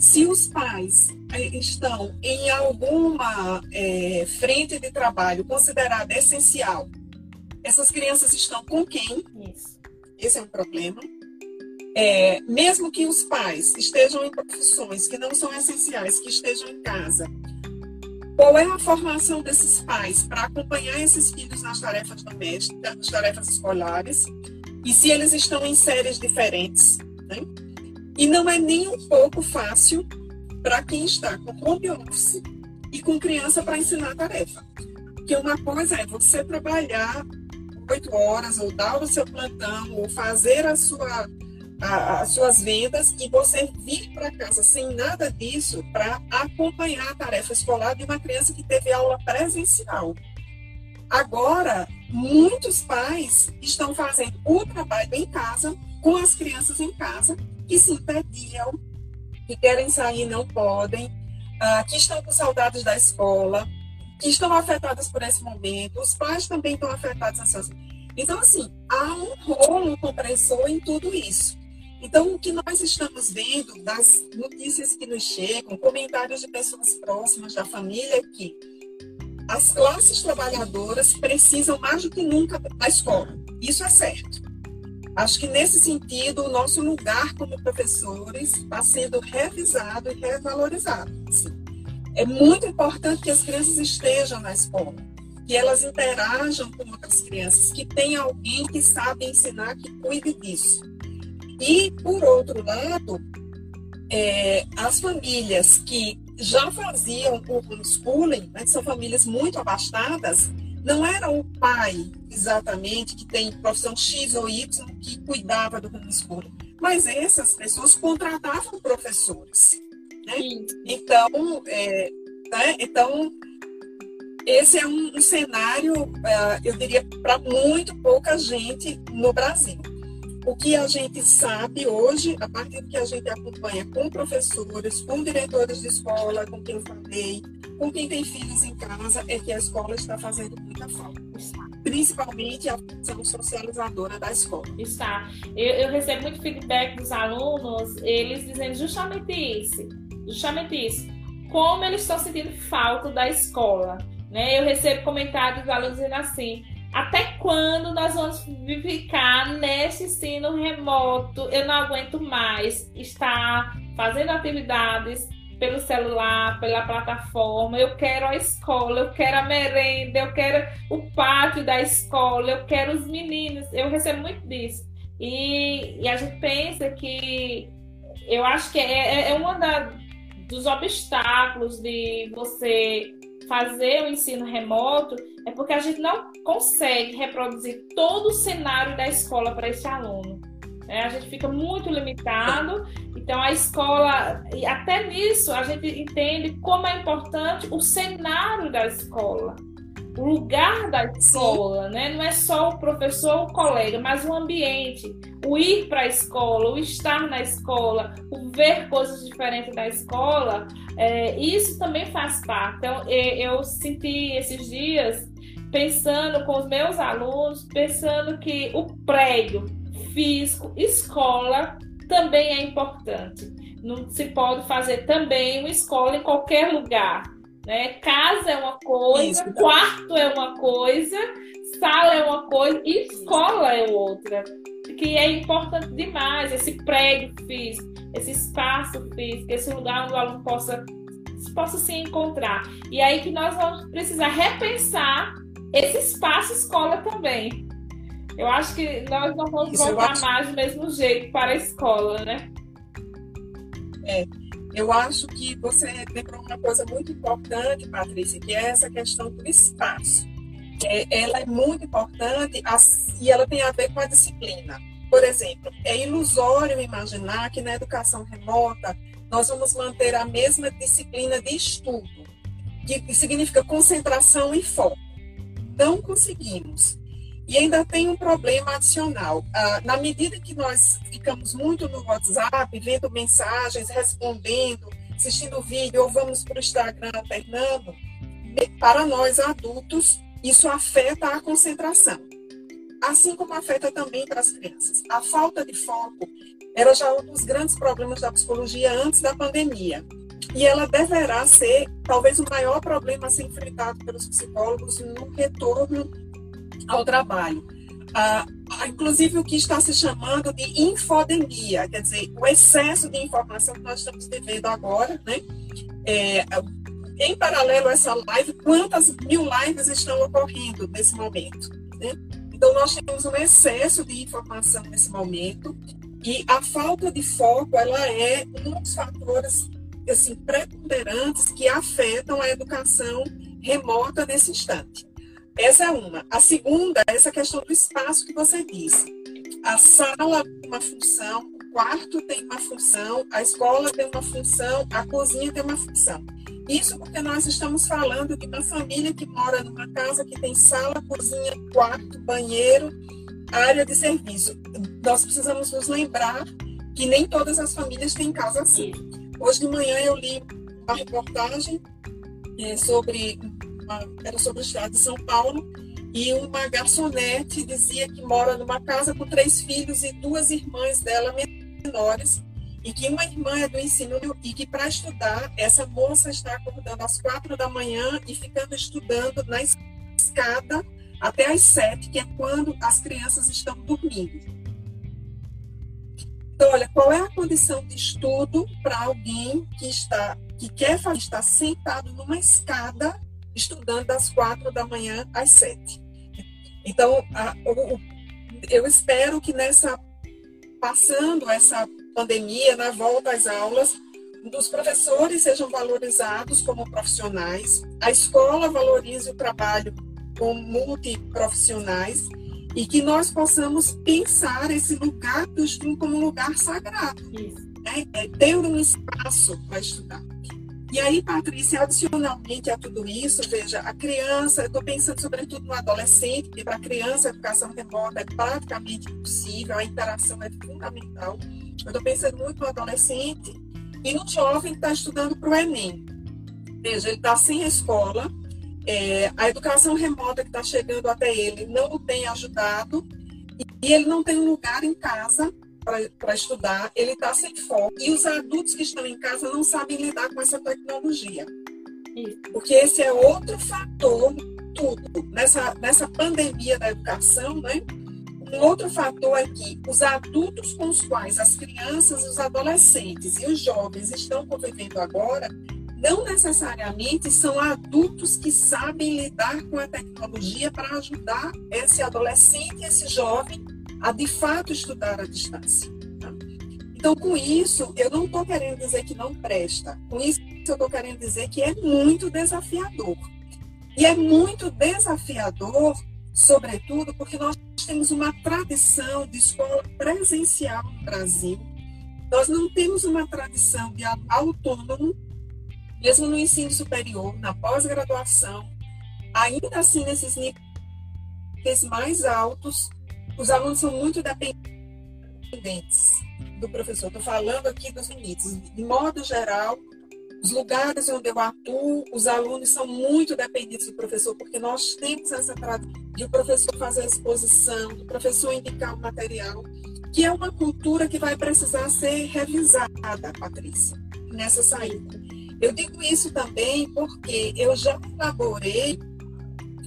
se os pais eh, estão em alguma é, frente de trabalho considerada essencial, essas crianças estão com quem? Isso. Esse é um problema. É, mesmo que os pais estejam em profissões que não são essenciais, que estejam em casa, qual é a formação desses pais para acompanhar esses filhos nas tarefas domésticas, nas tarefas escolares? E se eles estão em séries diferentes, né? E não é nem um pouco fácil para quem está com home office e com criança para ensinar a tarefa. Porque uma coisa é você trabalhar oito horas, ou dar o seu plantão, ou fazer a sua, a, as suas vendas, e você vir para casa sem nada disso para acompanhar a tarefa escolar de uma criança que teve aula presencial. Agora, muitos pais estão fazendo o trabalho em casa, com as crianças em casa, que se impediam, que querem sair e não podem, uh, que estão com saudades da escola, que estão afetadas por esse momento, os pais também estão afetados. Então, assim, há um rolo compressor em tudo isso. Então, o que nós estamos vendo das notícias que nos chegam, comentários de pessoas próximas da família, é que as classes trabalhadoras precisam mais do que nunca da escola. Isso é certo. Acho que nesse sentido, o nosso lugar como professores está sendo revisado e revalorizado. Assim. É muito importante que as crianças estejam na escola, que elas interajam com outras crianças, que tenha alguém que sabe ensinar, que cuide disso. E, por outro lado, é, as famílias que já faziam o homeschooling, né, que são famílias muito abastadas, não era o pai exatamente que tem profissão X ou Y que cuidava do homeschooling, mas essas pessoas contratavam professores. Né? Então, é, né? então, esse é um, um cenário, uh, eu diria, para muito pouca gente no Brasil. O que a gente sabe hoje, a partir do que a gente acompanha com professores, com diretores de escola, com quem eu falei, com quem tem filhos em casa, é que a escola está fazendo muita falta. Principalmente a função socializadora da escola. Está. Eu, eu recebo muito feedback dos alunos, eles dizendo justamente isso. Justamente isso. Como eles estão sentindo falta da escola. Né? Eu recebo comentários dos alunos dizendo assim: até quando nós vamos ficar nesse ensino remoto? Eu não aguento mais estar fazendo atividades pelo celular, pela plataforma. Eu quero a escola, eu quero a merenda, eu quero o pátio da escola, eu quero os meninos. Eu recebo muito disso. E, e a gente pensa que eu acho que é, é, é um dos obstáculos de você fazer o ensino remoto é porque a gente não consegue reproduzir todo o cenário da escola para esse aluno. É, a gente fica muito limitado, então a escola, e até nisso a gente entende como é importante o cenário da escola, o lugar da escola, né? Não é só o professor ou o colega, mas o ambiente, o ir para a escola, o estar na escola, o ver coisas diferentes da escola, é, isso também faz parte. Então, eu senti esses dias pensando com os meus alunos, pensando que o prédio físico, escola, também é importante. Não se pode fazer também uma escola em qualquer lugar. Né? Casa é uma coisa, Isso. quarto é uma coisa, sala é uma coisa, e escola é outra. Que é importante demais esse prédio físico, esse espaço físico, esse lugar onde o aluno possa, possa se encontrar. E aí que nós vamos precisar repensar esse espaço escola também. Eu acho que nós não vamos Isso, voltar acho... mais do mesmo jeito para a escola, né? É, eu acho que você lembrou uma coisa muito importante, Patrícia, que é essa questão do espaço. É, ela é muito importante e ela tem a ver com a disciplina. Por exemplo, é ilusório imaginar que na educação remota nós vamos manter a mesma disciplina de estudo, que significa concentração e foco não conseguimos. E ainda tem um problema adicional. Ah, na medida que nós ficamos muito no WhatsApp, vendo mensagens, respondendo, assistindo vídeo, ou vamos para o Instagram alternando, para nós adultos, isso afeta a concentração. Assim como afeta também para as crianças. A falta de foco era já um dos grandes problemas da psicologia antes da pandemia e ela deverá ser talvez o maior problema a ser enfrentado pelos psicólogos no retorno ao trabalho. Ah, inclusive o que está se chamando de infodemia, quer dizer, o excesso de informação que nós estamos vivendo agora, né? É, em paralelo a essa live, quantas mil lives estão ocorrendo nesse momento? Né? Então, nós temos um excesso de informação nesse momento e a falta de foco, ela é um dos fatores assim, preponderantes que afetam a educação remota nesse instante. Essa é uma. A segunda é essa questão do espaço que você disse. A sala tem uma função, o quarto tem uma função, a escola tem uma função, a cozinha tem uma função. Isso porque nós estamos falando de uma família que mora numa casa que tem sala, cozinha, quarto, banheiro, área de serviço. Nós precisamos nos lembrar que nem todas as famílias têm casa assim. Hoje de manhã eu li uma reportagem é, sobre uma, era sobre o estado de São Paulo e uma garçonete dizia que mora numa casa com três filhos e duas irmãs dela menores e que uma irmã é do ensino e que para estudar essa moça está acordando às quatro da manhã e ficando estudando na escada até às sete, que é quando as crianças estão dormindo. Então, olha, qual é a condição de estudo para alguém que está que quer estar sentado numa escada estudando das quatro da manhã às sete? Então, a, o, eu espero que nessa passando essa pandemia, na volta às aulas, os professores sejam valorizados como profissionais, a escola valorize o trabalho com multiprofissionais e que nós possamos pensar esse lugar do estudo como um lugar sagrado. Né? É ter um espaço para estudar. E aí, Patrícia, adicionalmente a tudo isso, veja, a criança, eu estou pensando sobretudo no adolescente, porque para a criança a educação remota é praticamente impossível, a interação é fundamental. Eu estou pensando muito no adolescente e no jovem que está estudando para o Enem. Veja, ele está sem escola, é, a educação remota que está chegando até ele não o tem ajudado e ele não tem um lugar em casa para estudar, ele está sem foco. E os adultos que estão em casa não sabem lidar com essa tecnologia. Porque esse é outro fator, tudo, nessa, nessa pandemia da educação, né? Um outro fator é que os adultos com os quais as crianças, os adolescentes e os jovens estão convivendo agora não necessariamente são adultos que sabem lidar com a tecnologia para ajudar esse adolescente, esse jovem a de fato estudar à distância. Então, com isso, eu não estou querendo dizer que não presta. Com isso, eu estou querendo dizer que é muito desafiador. E é muito desafiador, sobretudo, porque nós temos uma tradição de escola presencial no Brasil. Nós não temos uma tradição de autônomo, mesmo no ensino superior, na pós-graduação, ainda assim nesses níveis mais altos, os alunos são muito dependentes do professor. Estou falando aqui dos limites. De modo geral, os lugares onde eu atuo, os alunos são muito dependentes do professor, porque nós temos essa tradição de o professor fazer a exposição, do professor indicar o material, que é uma cultura que vai precisar ser revisada, Patrícia, nessa saída. Eu digo isso também porque eu já elaborei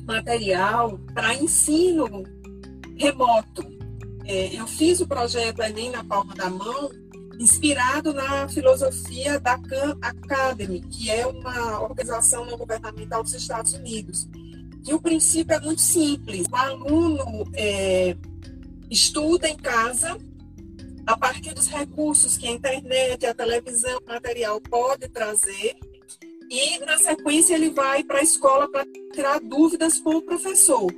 material para ensino remoto. É, eu fiz o projeto Enem na palma da mão, inspirado na filosofia da Khan Academy, que é uma organização não governamental dos Estados Unidos. E o princípio é muito simples: o aluno é, estuda em casa a partir dos recursos que a internet, a televisão, o material pode trazer, e na sequência ele vai para a escola para tirar dúvidas com o professor.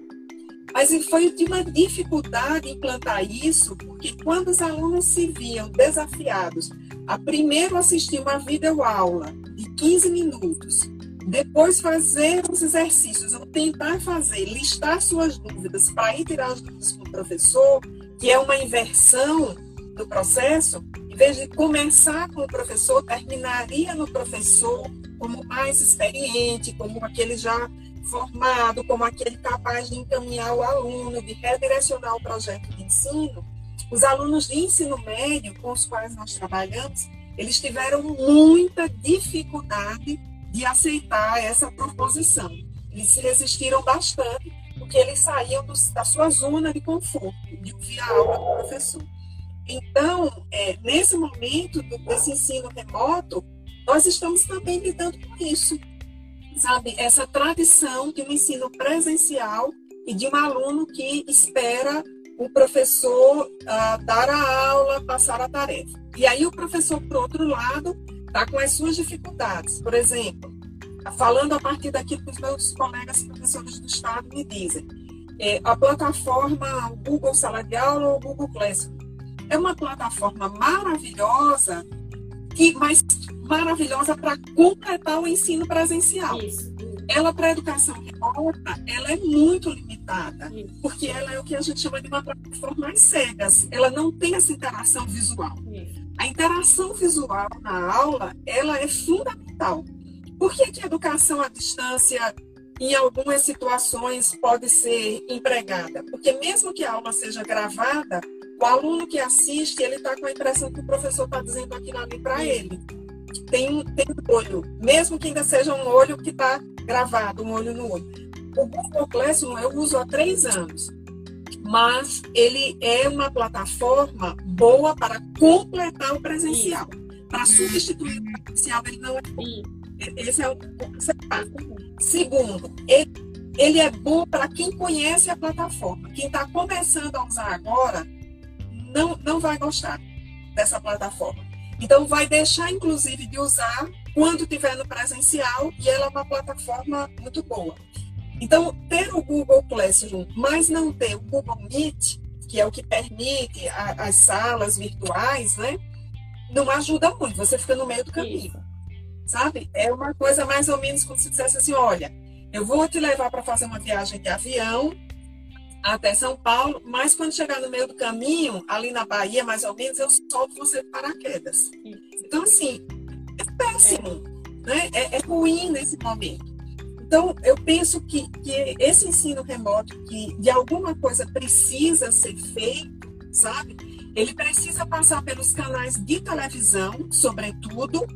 Mas foi de uma dificuldade implantar isso, porque quando os alunos se viam desafiados a primeiro assistir uma videoaula de 15 minutos, depois fazer os exercícios, ou tentar fazer, listar suas dúvidas para ir tirar as dúvidas com o professor, que é uma inversão do processo, em vez de começar com o professor, terminaria no professor como mais experiente, como aquele já formado, como aquele capaz de encaminhar o aluno, de redirecionar o projeto de ensino, os alunos de ensino médio com os quais nós trabalhamos, eles tiveram muita dificuldade de aceitar essa proposição. Eles se resistiram bastante, porque eles saíam do, da sua zona de conforto, de ouvir a aula do professor. Então, é, nesse momento do, desse ensino remoto, nós estamos também lidando com isso sabe, essa tradição de um ensino presencial e de um aluno que espera o professor uh, dar a aula, passar a tarefa. E aí o professor, por outro lado, está com as suas dificuldades. Por exemplo, falando a partir daquilo que os meus colegas professores do Estado me dizem, é, a plataforma Google Sala de Aula ou Google Classroom é uma plataforma maravilhosa, que, mas maravilhosa para completar o ensino presencial. Isso. Ela, para a educação remota, ela é muito limitada, Isso. porque ela é o que a gente chama de uma plataforma mais cegas. Ela não tem essa interação visual. Isso. A interação visual na aula, ela é fundamental. Por que, que a educação à distância, em algumas situações, pode ser empregada? Porque mesmo que a aula seja gravada, o aluno que assiste, ele está com a impressão que o professor está dizendo aquilo ali para ele tem, tem um olho, mesmo que ainda seja um olho que está gravado, um olho no olho. O Google Classroom eu uso há três anos, mas ele é uma plataforma boa para completar o presencial. Para substituir o presencial, ele não é bom. Esse é o Segundo, ele, ele é bom para quem conhece a plataforma. Quem está começando a usar agora não, não vai gostar dessa plataforma. Então, vai deixar, inclusive, de usar quando tiver no presencial, e ela é uma plataforma muito boa. Então, ter o Google Classroom, mas não ter o Google Meet, que é o que permite a, as salas virtuais, né? Não ajuda muito, você fica no meio do caminho. sabe? É uma coisa mais ou menos como se dissesse assim, olha, eu vou te levar para fazer uma viagem de avião até São Paulo, mas quando chegar no meio do caminho, ali na Bahia, mais ou menos, eu solto você de paraquedas. Então, assim, é péssimo, é. Né? É, é ruim nesse momento. Então, eu penso que, que esse ensino remoto, que de alguma coisa precisa ser feito, sabe? Ele precisa passar pelos canais de televisão, sobretudo,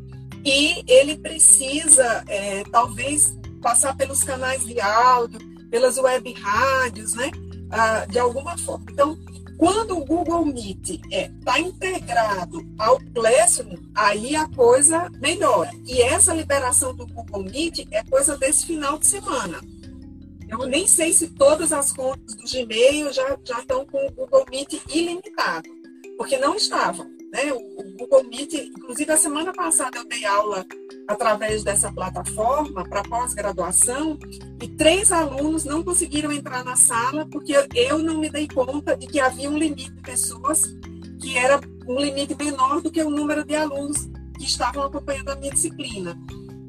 e ele precisa, é, talvez, passar pelos canais de áudio, pelas web rádios, né? Ah, de alguma forma. Então, quando o Google Meet está é, tá integrado ao Classroom, aí a coisa melhora. E essa liberação do Google Meet é coisa desse final de semana. Eu nem sei se todas as contas do Gmail já, já estão com o Google Meet ilimitado, porque não estavam. Né? O, Google Meet, inclusive a semana passada eu dei aula através dessa plataforma para pós-graduação e três alunos não conseguiram entrar na sala porque eu não me dei conta de que havia um limite de pessoas que era um limite menor do que o número de alunos que estavam acompanhando a minha disciplina.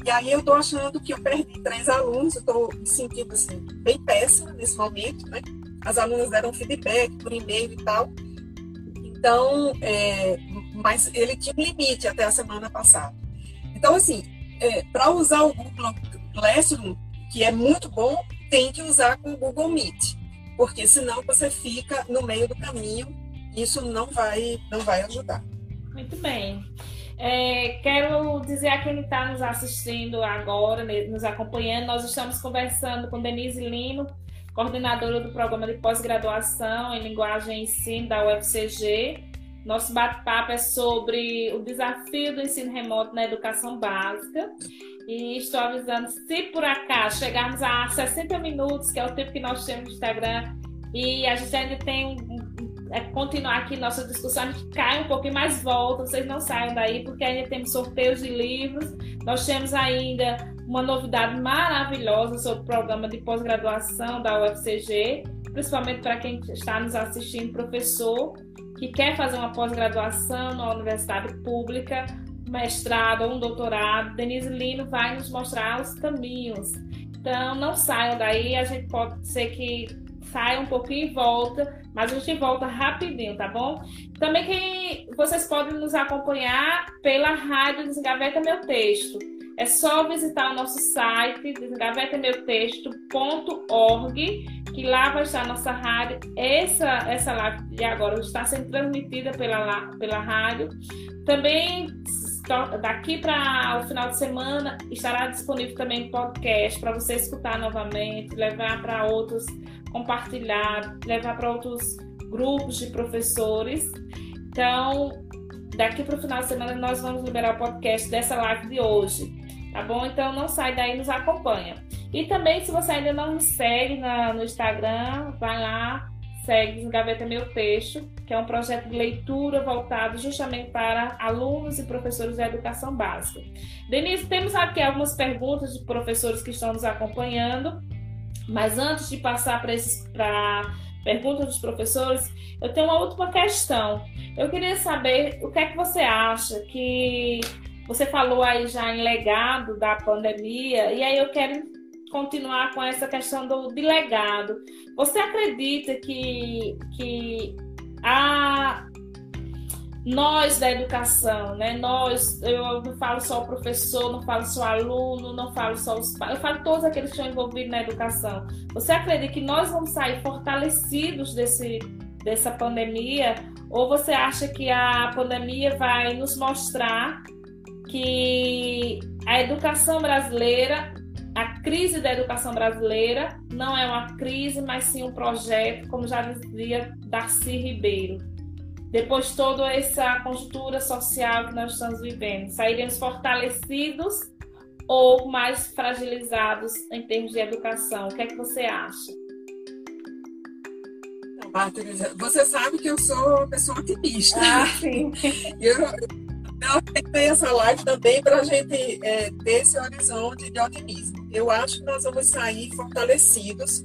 E aí eu estou achando que eu perdi três alunos, estou me sentindo assim, bem péssima nesse momento, né? As alunas deram feedback por e-mail e tal. Então, é, mas ele tinha um limite até a semana passada. Então, assim, é, para usar o Google Classroom, que é muito bom, tem que usar com o Google Meet, porque senão você fica no meio do caminho, isso não vai, não vai ajudar. Muito bem. É, quero dizer a quem está nos assistindo agora, nos acompanhando, nós estamos conversando com Denise Lino, coordenadora do programa de pós-graduação em linguagem e ensino da UFCG, nosso bate-papo é sobre o desafio do ensino remoto na educação básica. E estou avisando, se por acaso chegarmos a 60 minutos, que é o tempo que nós temos no Instagram, e a gente ainda tem um, é, continuar aqui nossa discussão, a gente cai um pouquinho mais volta, vocês não saiam daí, porque ainda temos sorteios de livros, nós temos ainda uma novidade maravilhosa sobre o programa de pós-graduação da UFCG, principalmente para quem está nos assistindo, professor que quer fazer uma pós-graduação na universidade pública, mestrado ou um doutorado, Denise Lino vai nos mostrar os caminhos. Então, não saiam daí, a gente pode ser que saia um pouquinho e volta, mas a gente volta rapidinho, tá bom? Também que vocês podem nos acompanhar pela rádio Desengaveta Meu Texto. É só visitar o nosso site, desengavetameutexto.org, que lá vai estar a nossa rádio. Essa, essa live de agora está sendo transmitida pela, pela rádio. Também daqui para o final de semana estará disponível também podcast para você escutar novamente, levar para outros, compartilhar, levar para outros grupos de professores. Então, daqui para o final de semana nós vamos liberar o podcast dessa live de hoje tá bom? Então não sai daí, nos acompanha. E também, se você ainda não me segue na, no Instagram, vai lá, segue Gaveta Meu Texto, que é um projeto de leitura voltado justamente para alunos e professores da educação básica. Denise, temos aqui algumas perguntas de professores que estão nos acompanhando, mas antes de passar para perguntas dos professores, eu tenho uma última questão. Eu queria saber o que é que você acha que você falou aí já em legado da pandemia, e aí eu quero continuar com essa questão do de legado. Você acredita que, que a nós da educação, né? Nós, eu não falo só o professor, não falo só o aluno, não falo só os pais, eu falo todos aqueles que estão envolvidos na educação. Você acredita que nós vamos sair fortalecidos desse, dessa pandemia? Ou você acha que a pandemia vai nos mostrar que a educação brasileira, a crise da educação brasileira não é uma crise, mas sim um projeto, como já dizia Darcy Ribeiro. Depois de toda essa conjuntura social que nós estamos vivendo, sairemos fortalecidos ou mais fragilizados em termos de educação? O que é que você acha? Você sabe que eu sou uma pessoa otimista. Ah, sim. eu, eu tentei essa live também para a gente é, ter esse horizonte de otimismo. Eu acho que nós vamos sair fortalecidos,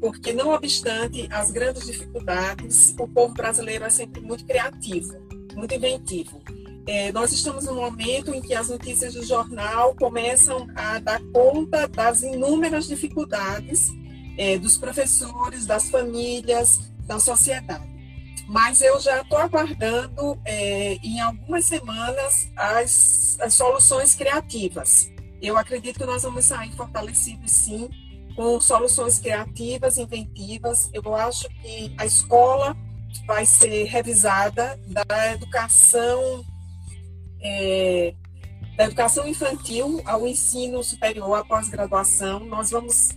porque, não obstante as grandes dificuldades, o povo brasileiro é sempre muito criativo, muito inventivo. é, nós estamos num momento em que as notícias do jornal começam a dar conta das inúmeras dificuldades é, dos professores, das famílias, da sociedade. Mas eu já estou aguardando, é, em algumas semanas, as, as soluções criativas. Eu acredito que nós vamos sair fortalecidos, sim, com soluções criativas, inventivas. Eu acho que a escola vai ser revisada da educação é, da educação infantil ao ensino superior, à pós-graduação. Nós vamos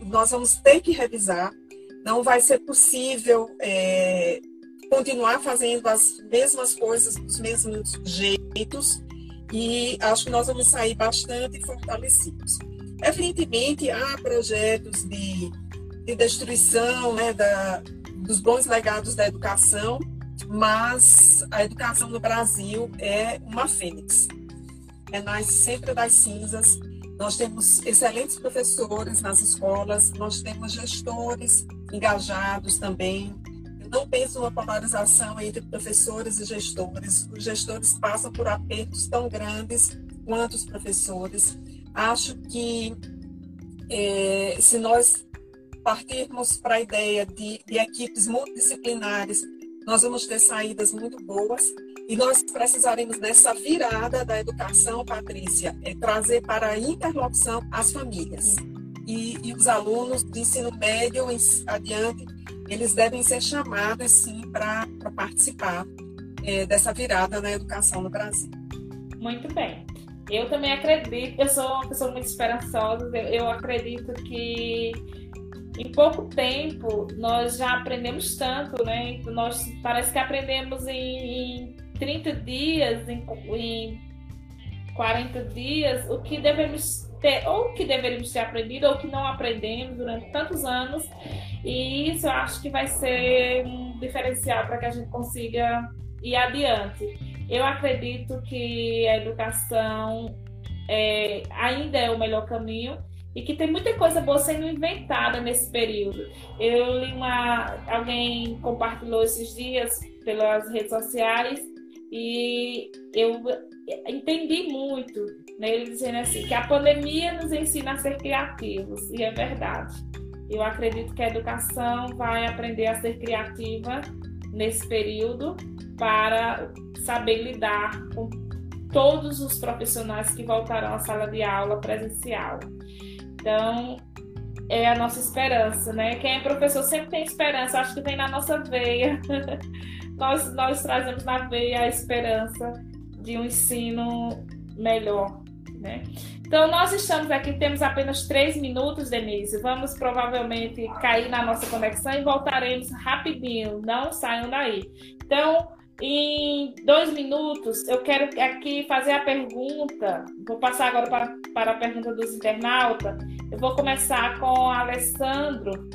nós vamos ter que revisar. Não vai ser possível é, continuar fazendo as mesmas coisas dos mesmos jeitos e acho que nós vamos sair bastante fortalecidos. Evidentemente, há projetos de, de destruição né, da, dos bons legados da educação, mas a educação no Brasil é uma fênix. É nasce sempre das cinzas nós temos excelentes professores nas escolas, nós temos gestores engajados também. Não penso numa polarização entre professores e gestores. Os gestores passam por apertos tão grandes quanto os professores. Acho que é, se nós partirmos para a ideia de, de equipes multidisciplinares, nós vamos ter saídas muito boas. E nós precisaremos dessa virada da educação, Patrícia, é trazer para a interlocução as famílias. E, e os alunos do ensino médio em, adiante, eles devem ser chamados, sim, para participar é, dessa virada na educação no Brasil. Muito bem. Eu também acredito, eu sou uma pessoa muito esperançosa, eu, eu acredito que em pouco tempo nós já aprendemos tanto, né? Nós parece que aprendemos em, em 30 dias, em, em 40 dias, o que devemos ter, ou o que deveríamos ter aprendido, ou que não aprendemos durante tantos anos. E isso eu acho que vai ser um diferencial para que a gente consiga ir adiante. Eu acredito que a educação é, ainda é o melhor caminho e que tem muita coisa boa sendo inventada nesse período. Eu li uma. Alguém compartilhou esses dias pelas redes sociais e eu entendi muito nele né, dizendo assim que a pandemia nos ensina a ser criativos e é verdade. Eu acredito que a educação vai aprender a ser criativa nesse período para saber lidar com todos os profissionais que voltarão à sala de aula presencial. Então, é a nossa esperança, né? Quem é professor sempre tem esperança, acho que vem na nossa veia. nós, nós trazemos na veia a esperança de um ensino melhor, né? Então, nós estamos aqui, temos apenas três minutos, Denise. Vamos provavelmente cair na nossa conexão e voltaremos rapidinho. Não saiam daí. Então, em dois minutos, eu quero aqui fazer a pergunta. Vou passar agora para, para a pergunta dos internautas. Eu vou começar com o Alessandro.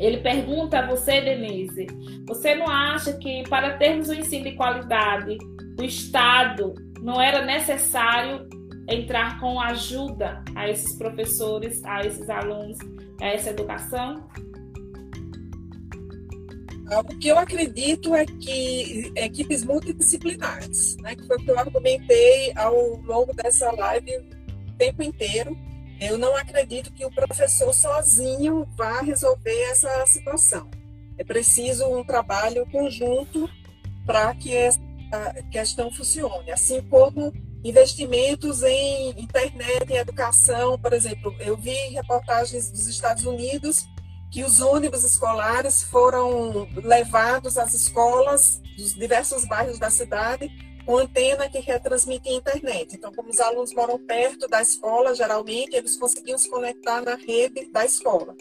Ele pergunta a você, Denise: você não acha que para termos um ensino de qualidade, o Estado não era necessário entrar com ajuda a esses professores, a esses alunos, a essa educação? O que eu acredito é que equipes multidisciplinares, né, que foi o que eu argumentei ao longo dessa live o tempo inteiro, eu não acredito que o professor sozinho vá resolver essa situação. É preciso um trabalho conjunto para que essa questão funcione, assim como investimentos em internet, em educação, por exemplo, eu vi reportagens dos Estados Unidos que os ônibus escolares foram levados às escolas dos diversos bairros da cidade com antena que retransmite a internet. Então, como os alunos moram perto da escola, geralmente eles conseguiam se conectar na rede da escola.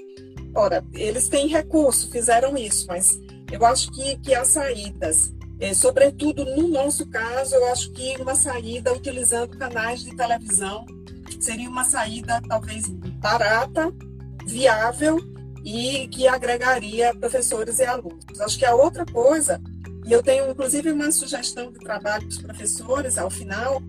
Ora, eles têm recurso, fizeram isso, mas eu acho que, que há saídas. É, sobretudo no nosso caso, eu acho que uma saída utilizando canais de televisão seria uma saída talvez barata, viável e que agregaria professores e alunos. Acho que a outra coisa, e eu tenho inclusive uma sugestão de trabalho para os professores ao final,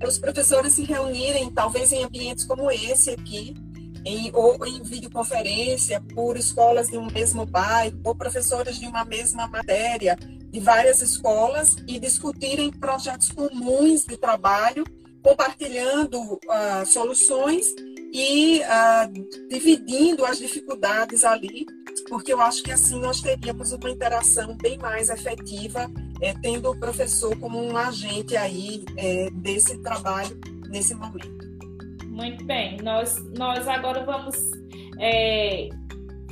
é os professores se reunirem, talvez em ambientes como esse aqui, em, ou em videoconferência, por escolas de um mesmo bairro, ou professores de uma mesma matéria, de várias escolas e discutirem projetos comuns de trabalho, compartilhando uh, soluções e uh, dividindo as dificuldades ali, porque eu acho que assim nós teríamos uma interação bem mais efetiva, é, tendo o professor como um agente aí é, desse trabalho nesse momento. Muito bem, nós, nós agora vamos é,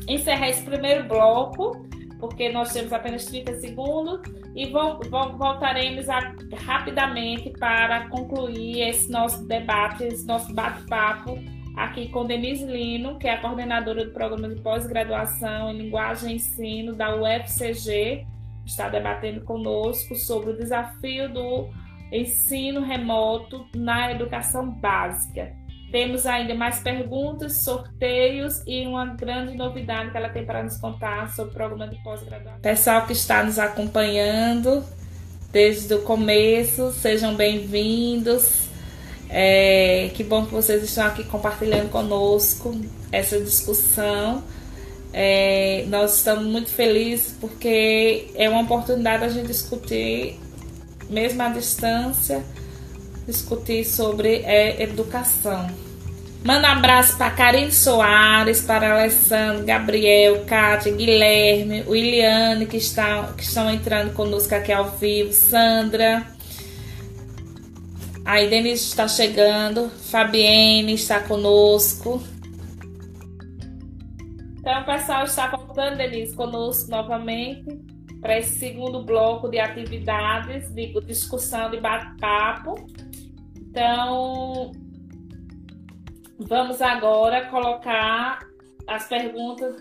encerrar esse primeiro bloco, porque nós temos apenas 30 segundos, e vão, voltaremos a, rapidamente para concluir esse nosso debate, esse nosso bate-papo aqui com Denise Lino, que é a coordenadora do programa de pós-graduação em linguagem e ensino da UFCG, está debatendo conosco sobre o desafio do ensino remoto na educação básica. Temos ainda mais perguntas, sorteios e uma grande novidade que ela tem para nos contar sobre o programa de pós-graduação. Pessoal que está nos acompanhando desde o começo, sejam bem-vindos. É, que bom que vocês estão aqui compartilhando conosco essa discussão. É, nós estamos muito felizes porque é uma oportunidade a gente discutir, mesmo à distância, discutir sobre é, educação. Manda um abraço para Karine Soares, para Alessandro, Gabriel, Kátia, Guilherme, Williane, que, está, que estão entrando conosco aqui ao vivo, Sandra. Aí Denise está chegando, Fabienne está conosco. Então, o pessoal está voltando, Denise, conosco novamente para esse segundo bloco de atividades, de discussão, de bate-papo. Então, vamos agora colocar as perguntas,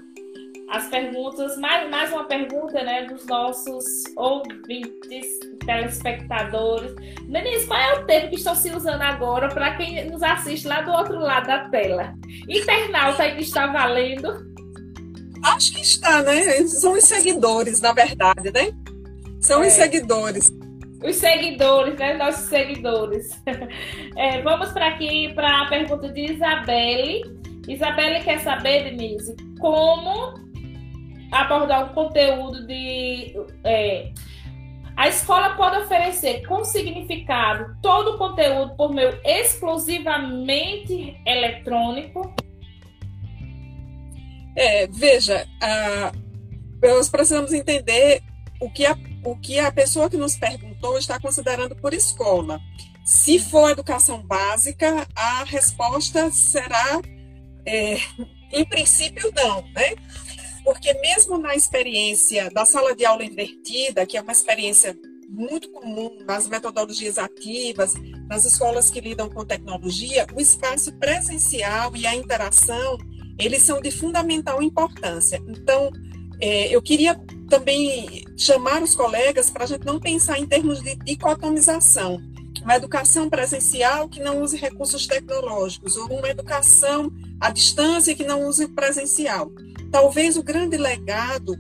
as perguntas, mais, mais uma pergunta, né, dos nossos ouvintes, telespectadores. Denise, qual é o termo que estão se usando agora para quem nos assiste lá do outro lado da tela? Internauta ainda está valendo? Acho que está, né? São os seguidores, na verdade, né? São é. os seguidores os seguidores, né? Nossos seguidores. É, vamos para aqui para a pergunta de Isabelle. Isabelle quer saber, Denise, como abordar o conteúdo de. É, a escola pode oferecer com significado todo o conteúdo por meio exclusivamente eletrônico? É, veja, nós precisamos entender o que a o que a pessoa que nos perguntou está considerando por escola. Se for educação básica, a resposta será, é, em princípio, não, né? Porque mesmo na experiência da sala de aula invertida, que é uma experiência muito comum nas metodologias ativas, nas escolas que lidam com tecnologia, o espaço presencial e a interação, eles são de fundamental importância. Então, é, eu queria também chamar os colegas para a gente não pensar em termos de dicotomização. Uma educação presencial que não use recursos tecnológicos, ou uma educação à distância que não use presencial. Talvez o grande legado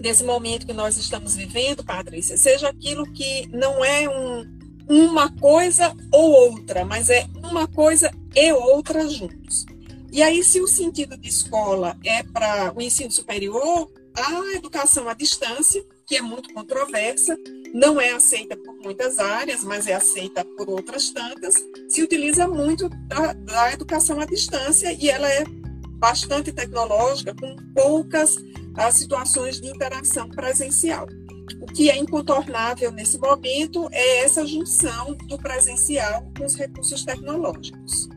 desse momento que nós estamos vivendo, Patrícia, seja aquilo que não é um, uma coisa ou outra, mas é uma coisa e outra juntos. E aí, se o sentido de escola é para o ensino superior, a educação à distância, que é muito controversa, não é aceita por muitas áreas, mas é aceita por outras tantas, se utiliza muito da, da educação à distância e ela é bastante tecnológica, com poucas as situações de interação presencial. O que é incontornável nesse momento é essa junção do presencial com os recursos tecnológicos.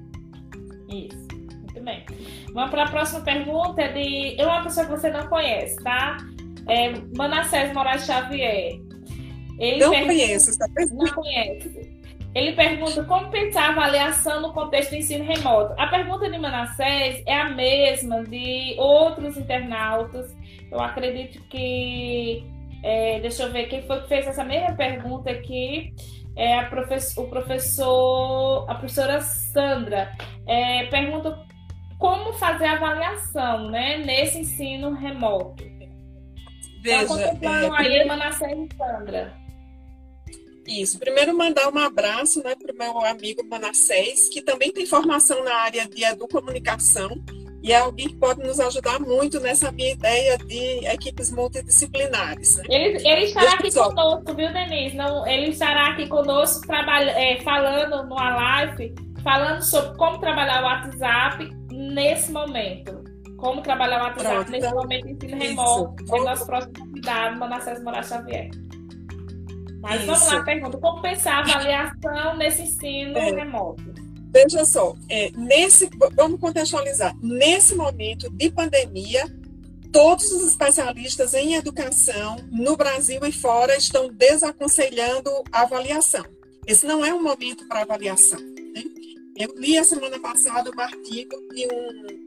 Isso, muito bem. Vamos para a próxima pergunta é de é uma pessoa que você não conhece, tá? É Manassés Moraes Xavier. Ele não pergunta, conheço essa pergunta. Não conhece. Ele pergunta como pensar a avaliação no contexto do ensino remoto. A pergunta de Manassés é a mesma de outros internautas. Eu acredito que. É, deixa eu ver quem foi que fez essa mesma pergunta aqui. É a o professor, a professora Sandra. É, pergunta como fazer a avaliação né, nesse ensino remoto. Veja, então, é, aí, Manassés e Sandra. Isso. Primeiro, mandar um abraço né, para o meu amigo Manassés, que também tem formação na área de educomunicação, e é alguém que pode nos ajudar muito nessa minha ideia de equipes multidisciplinares. Né? Ele, ele estará aqui conosco, viu, Denise? Não, ele estará aqui conosco trabalha, é, falando numa live, falando sobre como trabalhar o WhatsApp nesse momento. Como trabalhar o WhatsApp Pronto, nesse então, momento de ensino remoto. É nosso próximo convidado, Manassés Moraes Xavier. Mas isso. vamos lá, pergunta. Como pensar a avaliação nesse ensino é. remoto? Veja só, é, nesse, vamos contextualizar. Nesse momento de pandemia, todos os especialistas em educação, no Brasil e fora, estão desaconselhando a avaliação. Esse não é um momento para avaliação. Né? Eu li a semana passada um artigo de um,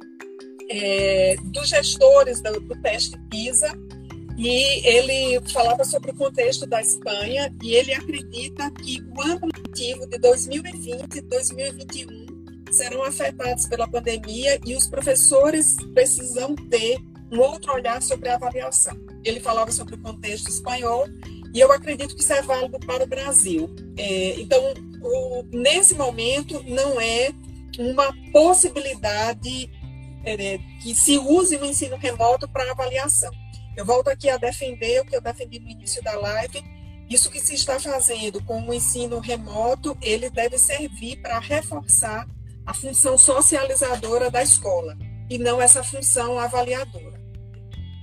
é, dos gestores do, do teste PISA, e ele falava sobre o contexto da Espanha e ele acredita que o ano letivo de 2020 e 2021 serão afetados pela pandemia e os professores precisam ter um outro olhar sobre a avaliação. Ele falava sobre o contexto espanhol e eu acredito que isso é válido para o Brasil. É, então, o, nesse momento, não é uma possibilidade é, que se use o ensino remoto para avaliação eu volto aqui a defender o que eu defendi no início da live. Isso que se está fazendo com o ensino remoto, ele deve servir para reforçar a função socializadora da escola e não essa função avaliadora.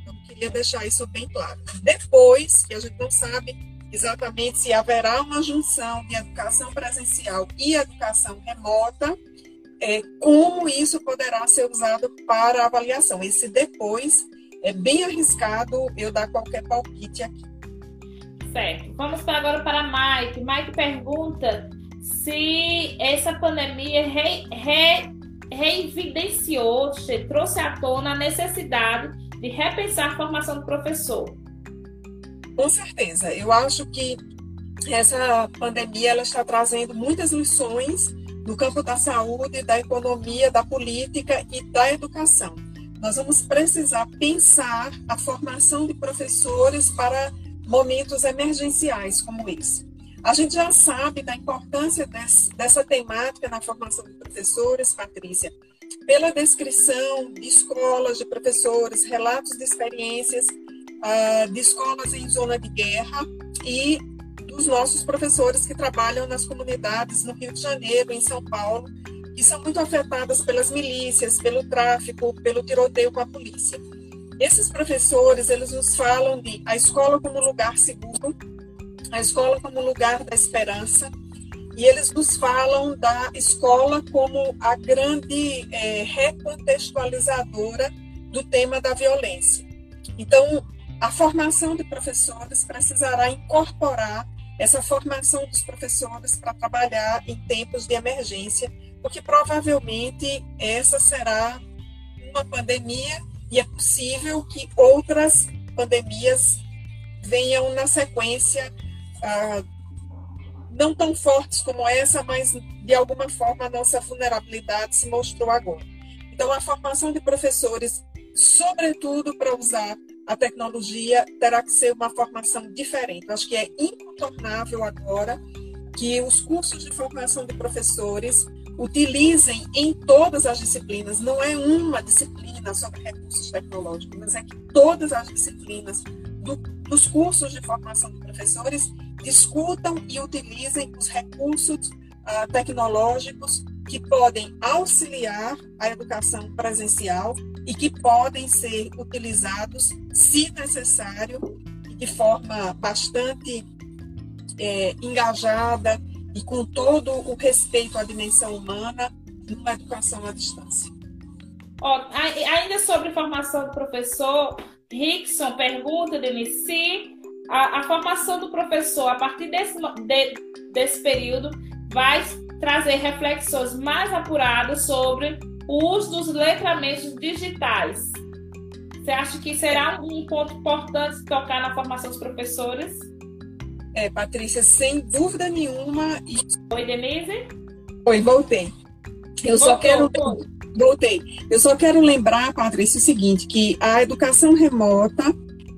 Então, queria deixar isso bem claro. Depois, que a gente não sabe exatamente se haverá uma junção de educação presencial e educação remota, é, como isso poderá ser usado para avaliação. Esse depois é bem arriscado eu dar qualquer palpite aqui. Certo. Vamos agora para Mike. Mike pergunta se essa pandemia re, re, reevidenciou, trouxe à tona a necessidade de repensar a formação do professor. Com certeza. Eu acho que essa pandemia ela está trazendo muitas lições no campo da saúde, da economia, da política e da educação nós vamos precisar pensar a formação de professores para momentos emergenciais como esse. A gente já sabe da importância desse, dessa temática na formação de professores, Patrícia, pela descrição de escolas de professores, relatos de experiências uh, de escolas em zona de guerra e dos nossos professores que trabalham nas comunidades no Rio de Janeiro, em São Paulo, que são muito afetadas pelas milícias, pelo tráfico, pelo tiroteio com a polícia. Esses professores, eles nos falam de a escola como lugar seguro, a escola como lugar da esperança, e eles nos falam da escola como a grande é, recontextualizadora do tema da violência. Então, a formação de professores precisará incorporar essa formação dos professores para trabalhar em tempos de emergência porque provavelmente essa será uma pandemia e é possível que outras pandemias venham na sequência, ah, não tão fortes como essa, mas de alguma forma a nossa vulnerabilidade se mostrou agora. Então, a formação de professores, sobretudo para usar a tecnologia, terá que ser uma formação diferente. Acho que é incontornável agora que os cursos de formação de professores utilizem em todas as disciplinas, não é uma disciplina sobre recursos tecnológicos, mas é que todas as disciplinas do, dos cursos de formação de professores discutam e utilizem os recursos uh, tecnológicos que podem auxiliar a educação presencial e que podem ser utilizados, se necessário, de forma bastante é, engajada, e com todo o respeito à dimensão humana numa educação à distância. Ó, ainda sobre formação do professor, Rickson pergunta, Denise, se a, a, formação do professor, a partir desse, de, desse período, vai trazer reflexões mais apuradas sobre o uso dos letramentos digitais. Você acha que será um ponto importante tocar na formação dos professores? É, Patrícia, sem dúvida nenhuma. Oi, Denise? Oi, voltei. Eu Voltou, só quero. Voltei. Eu só quero lembrar, Patrícia, o seguinte: que a educação remota,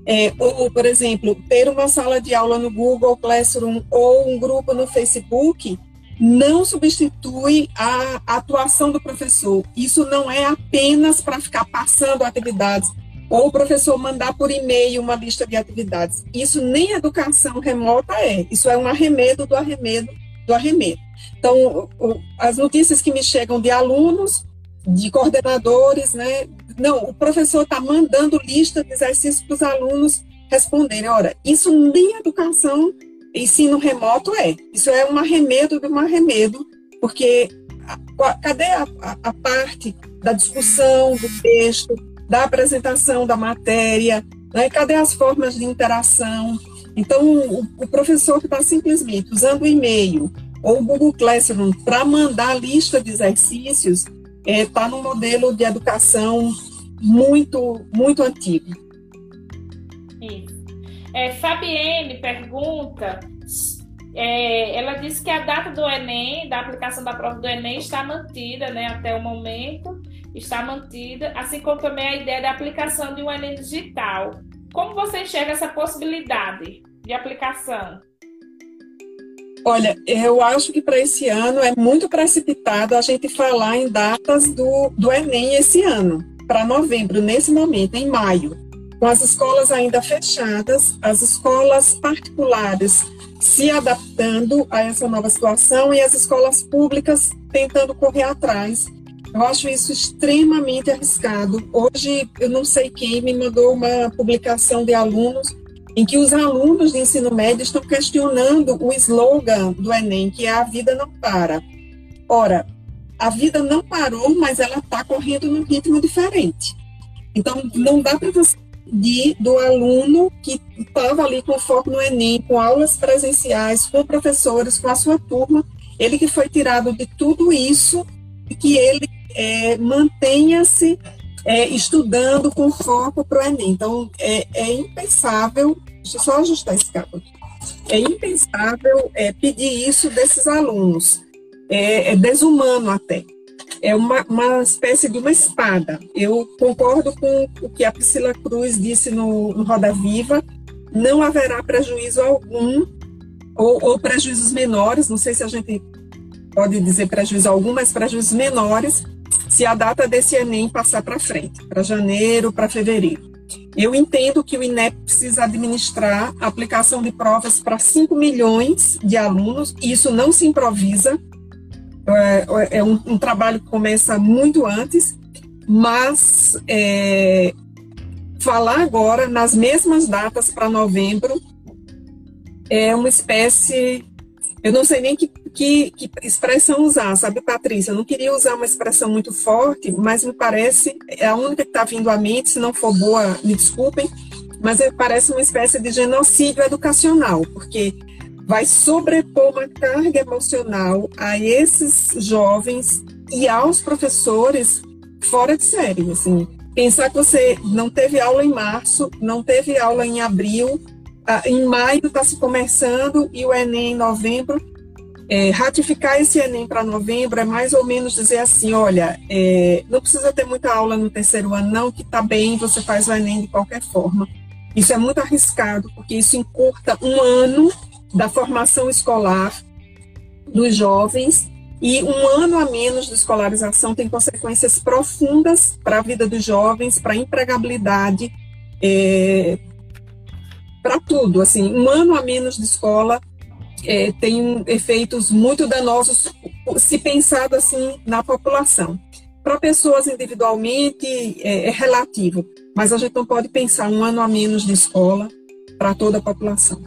é, ou, por exemplo, ter uma sala de aula no Google Classroom ou um grupo no Facebook, não substitui a atuação do professor. Isso não é apenas para ficar passando atividades ou o professor mandar por e-mail uma lista de atividades. Isso nem educação remota é. Isso é um arremedo do arremedo do arremedo. Então, as notícias que me chegam de alunos, de coordenadores, né? Não, o professor está mandando lista de exercícios para os alunos responderem. Ora, isso nem educação, ensino remoto é. Isso é um arremedo de um arremedo, porque cadê a, a, a parte da discussão do texto, da apresentação da matéria, né? cadê as formas de interação? Então, o, o professor que está simplesmente usando o e-mail ou o Google Classroom para mandar a lista de exercícios, está é, tá num modelo de educação muito, muito antigo. Isso. É, Fabienne pergunta, é, ela disse que a data do Enem, da aplicação da prova do Enem, está mantida né, até o momento, está mantida, assim como também a ideia da aplicação de um Enem digital. Como você enxerga essa possibilidade de aplicação? Olha, eu acho que para esse ano é muito precipitado a gente falar em datas do, do Enem esse ano, para novembro, nesse momento, em maio. Com as escolas ainda fechadas, as escolas particulares se adaptando a essa nova situação e as escolas públicas tentando correr atrás. Eu acho isso extremamente arriscado. Hoje, eu não sei quem me mandou uma publicação de alunos em que os alunos de ensino médio estão questionando o slogan do Enem, que é a vida não para. Ora, a vida não parou, mas ela está correndo num ritmo diferente. Então, não dá para você pedir do aluno que estava ali com foco no Enem, com aulas presenciais, com professores, com a sua turma, ele que foi tirado de tudo isso e que ele é, mantenha-se é, estudando com foco para o Enem. Então, é, é, impensável, deixa eu só ajustar esse cabo aqui, é impensável é, pedir isso desses alunos. É, é, desumano até. É uma, uma espécie de uma espada. Eu concordo com o que a Priscila Cruz disse no, no Roda Viva, não haverá prejuízo algum, ou, ou prejuízos menores, não sei se a gente pode dizer prejuízo algum, mas prejuízos menores, se a data desse Enem passar para frente, para janeiro, para fevereiro. Eu entendo que o INEP precisa administrar a aplicação de provas para 5 milhões de alunos, e isso não se improvisa, é, é um, um, trabalho que começa muito antes, mas é, falar agora nas mesmas datas para novembro é uma espécie eu não sei nem que, que, que, expressão usar, sabe, Patrícia? Eu não queria usar uma expressão muito forte, mas me parece, é a única que está vindo à mente, se não for boa, me desculpem, mas parece uma espécie de genocídio educacional, porque vai sobrepor uma carga emocional a esses jovens e aos professores fora de série, assim. Pensar que você não teve aula em março, não teve aula em abril, ah, em maio está se começando e o Enem em novembro. É, ratificar esse Enem para novembro é mais ou menos dizer assim, olha, é, não precisa ter muita aula no terceiro ano, não, que está bem, você faz o Enem de qualquer forma. Isso é muito arriscado, porque isso encurta um ano da formação escolar dos jovens e um ano a menos de escolarização tem consequências profundas para a vida dos jovens, para a empregabilidade, é, para tudo. Assim, um ano a menos de escola é, tem efeitos muito danosos se pensado assim na população. Para pessoas individualmente é, é, relativo, mas a gente não pode pensar um ano a menos de escola para toda a população.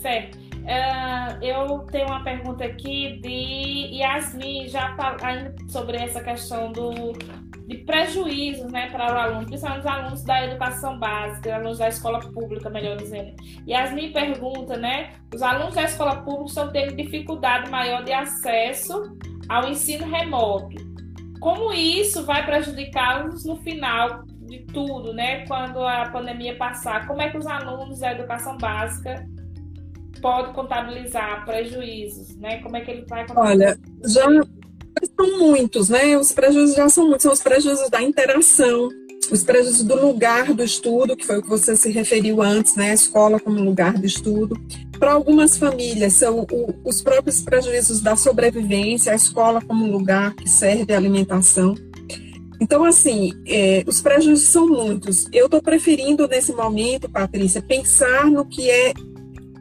Certo. Uh, eu tenho uma pergunta aqui de Yasmin, já ainda sobre essa questão do, de prejuízos né, para o aluno, principalmente os alunos da educação básica, alunos da escola pública, melhor dizendo. E Yasmin pergunta, né? Os alunos da escola pública estão tendo dificuldade maior de acesso ao ensino remoto. Como isso vai prejudicá-los no final de tudo, né? Quando a pandemia passar, como é que os alunos da educação básica podem contabilizar prejuízos, né? Como é que ele vai Olha, já são muitos, né? Os prejuízos já são muitos, são os prejuízos da interação, os prejuízos do lugar do estudo, que foi o que você se referiu antes, né? A escola como lugar de estudo, para algumas famílias são o, os próprios prejuízos da sobrevivência, a escola como lugar que serve a alimentação. Então, assim, é, os prejuízos são muitos. Eu estou preferindo, nesse momento, Patrícia, pensar no que é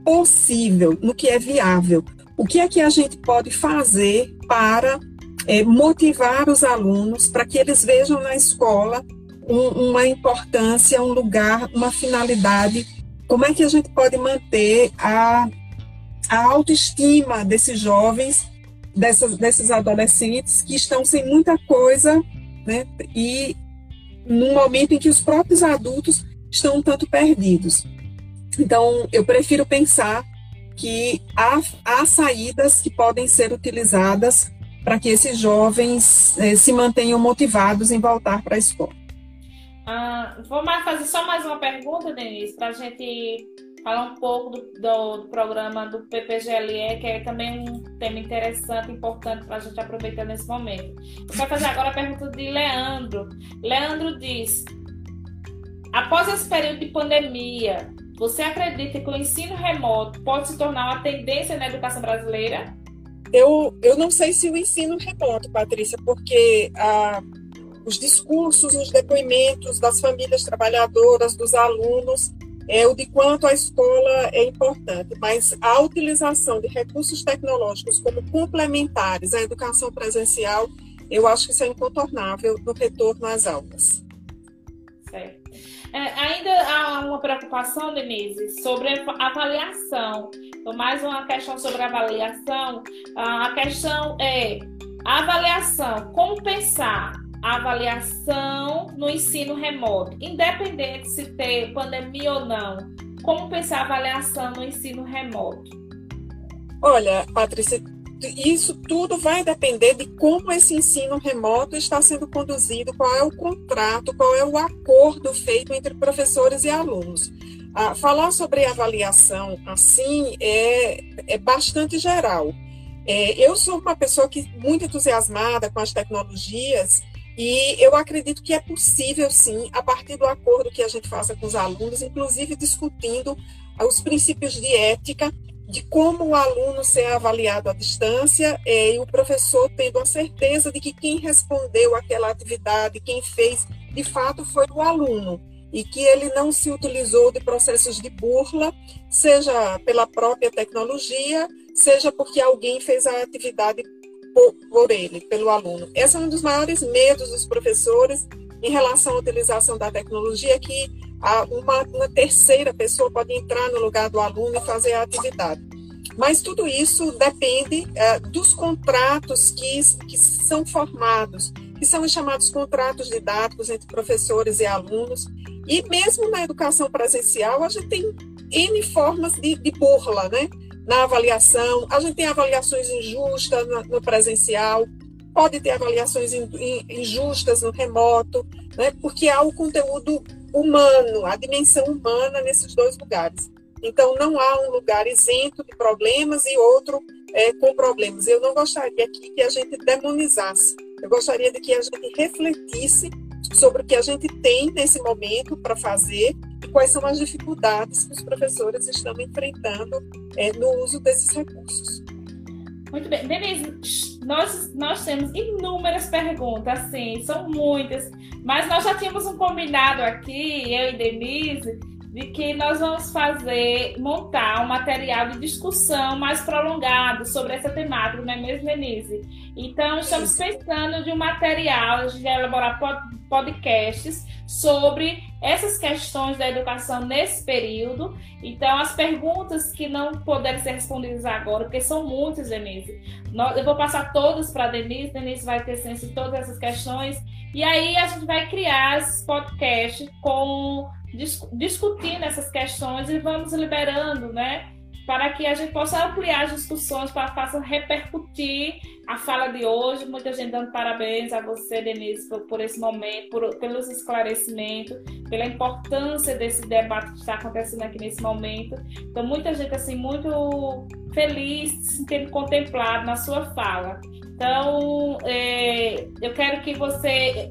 possível, no que é viável. O que é que a gente pode fazer para é, motivar os alunos para que eles vejam na escola um, uma importância, um lugar, uma finalidade? Como é que a gente pode manter a, a autoestima desses jovens, dessas, desses adolescentes que estão sem muita coisa né? E num momento em que os próprios adultos estão um tanto perdidos. Então, eu prefiro pensar que há, há saídas que podem ser utilizadas para que esses jovens eh, se mantenham motivados em voltar para a escola. Ah, vou mais fazer só mais uma pergunta, Denise, para a gente falar um pouco do, do, do, programa do PPGLE, que é também um tema interessante, importante para a gente aproveitar nesse momento. Vou fazer agora a pergunta de Leandro. Leandro diz: após esse período de pandemia, você acredita que o ensino remoto pode se tornar uma tendência na educação brasileira? Eu, eu não sei se o ensino remoto, Patrícia, porque ah, os discursos, os depoimentos das famílias trabalhadoras, dos alunos, é o de quanto a escola é importante, mas a utilização de recursos tecnológicos como complementares à educação presencial, eu acho que isso é incontornável no retorno às aulas. Certo. É, ainda há uma preocupação, Denise, sobre a avaliação. Então, mais uma questão sobre a avaliação. A questão é a avaliação, como pensar avaliação no ensino remoto, independente se tem pandemia ou não. Como pensar a avaliação no ensino remoto? Olha, Patrícia, isso tudo vai depender de como esse ensino remoto está sendo conduzido, qual é o contrato, qual é o acordo feito entre professores e alunos. Ah, falar sobre avaliação assim é, é bastante geral. É, eu sou uma pessoa que muito entusiasmada com as tecnologias e eu acredito que é possível, sim, a partir do acordo que a gente faça com os alunos, inclusive discutindo os princípios de ética, de como o aluno ser avaliado à distância é, e o professor tendo a certeza de que quem respondeu aquela atividade, quem fez, de fato foi o aluno e que ele não se utilizou de processos de burla, seja pela própria tecnologia, seja porque alguém fez a atividade por, por ele, pelo aluno. Esse é um dos maiores medos dos professores em relação à utilização da tecnologia, que uma, uma terceira pessoa pode entrar no lugar do aluno e fazer a atividade. Mas tudo isso depende é, dos contratos que, que são formados, que são os chamados contratos didáticos entre professores e alunos. E mesmo na educação presencial, a gente tem N formas de, de burla, né? na avaliação. A gente tem avaliações injustas no presencial, pode ter avaliações injustas no remoto, né? porque há o conteúdo humano, a dimensão humana nesses dois lugares. Então, não há um lugar isento de problemas e outro é, com problemas. Eu não gostaria aqui que a gente demonizasse. Eu gostaria de que a gente refletisse sobre o que a gente tem nesse momento para fazer e quais são as dificuldades que os professores estão enfrentando é, no uso desses recursos. Muito bem. Denise, nós, nós temos inúmeras perguntas, sim, são muitas, mas nós já tínhamos um combinado aqui, eu e Denise, de que nós vamos fazer, montar um material de discussão mais prolongado sobre essa temática, não é mesmo, Denise? Então, estamos pensando de um material, de elaborar podcasts sobre essas questões da educação nesse período. Então, as perguntas que não puderem ser respondidas agora, porque são muitas, Denise, eu vou passar todas para a Denise, Denise vai ter ciência de todas essas questões, e aí a gente vai criar esses podcasts com discutindo essas questões e vamos liberando, né? Para que a gente possa ampliar as discussões, para que repercutir a fala de hoje. Muita gente dando parabéns a você, Denise, por, por esse momento, por, pelos esclarecimentos, pela importância desse debate que está acontecendo aqui nesse momento. Então, muita gente, assim, muito feliz de se ter contemplado na sua fala. Então, é, eu quero que você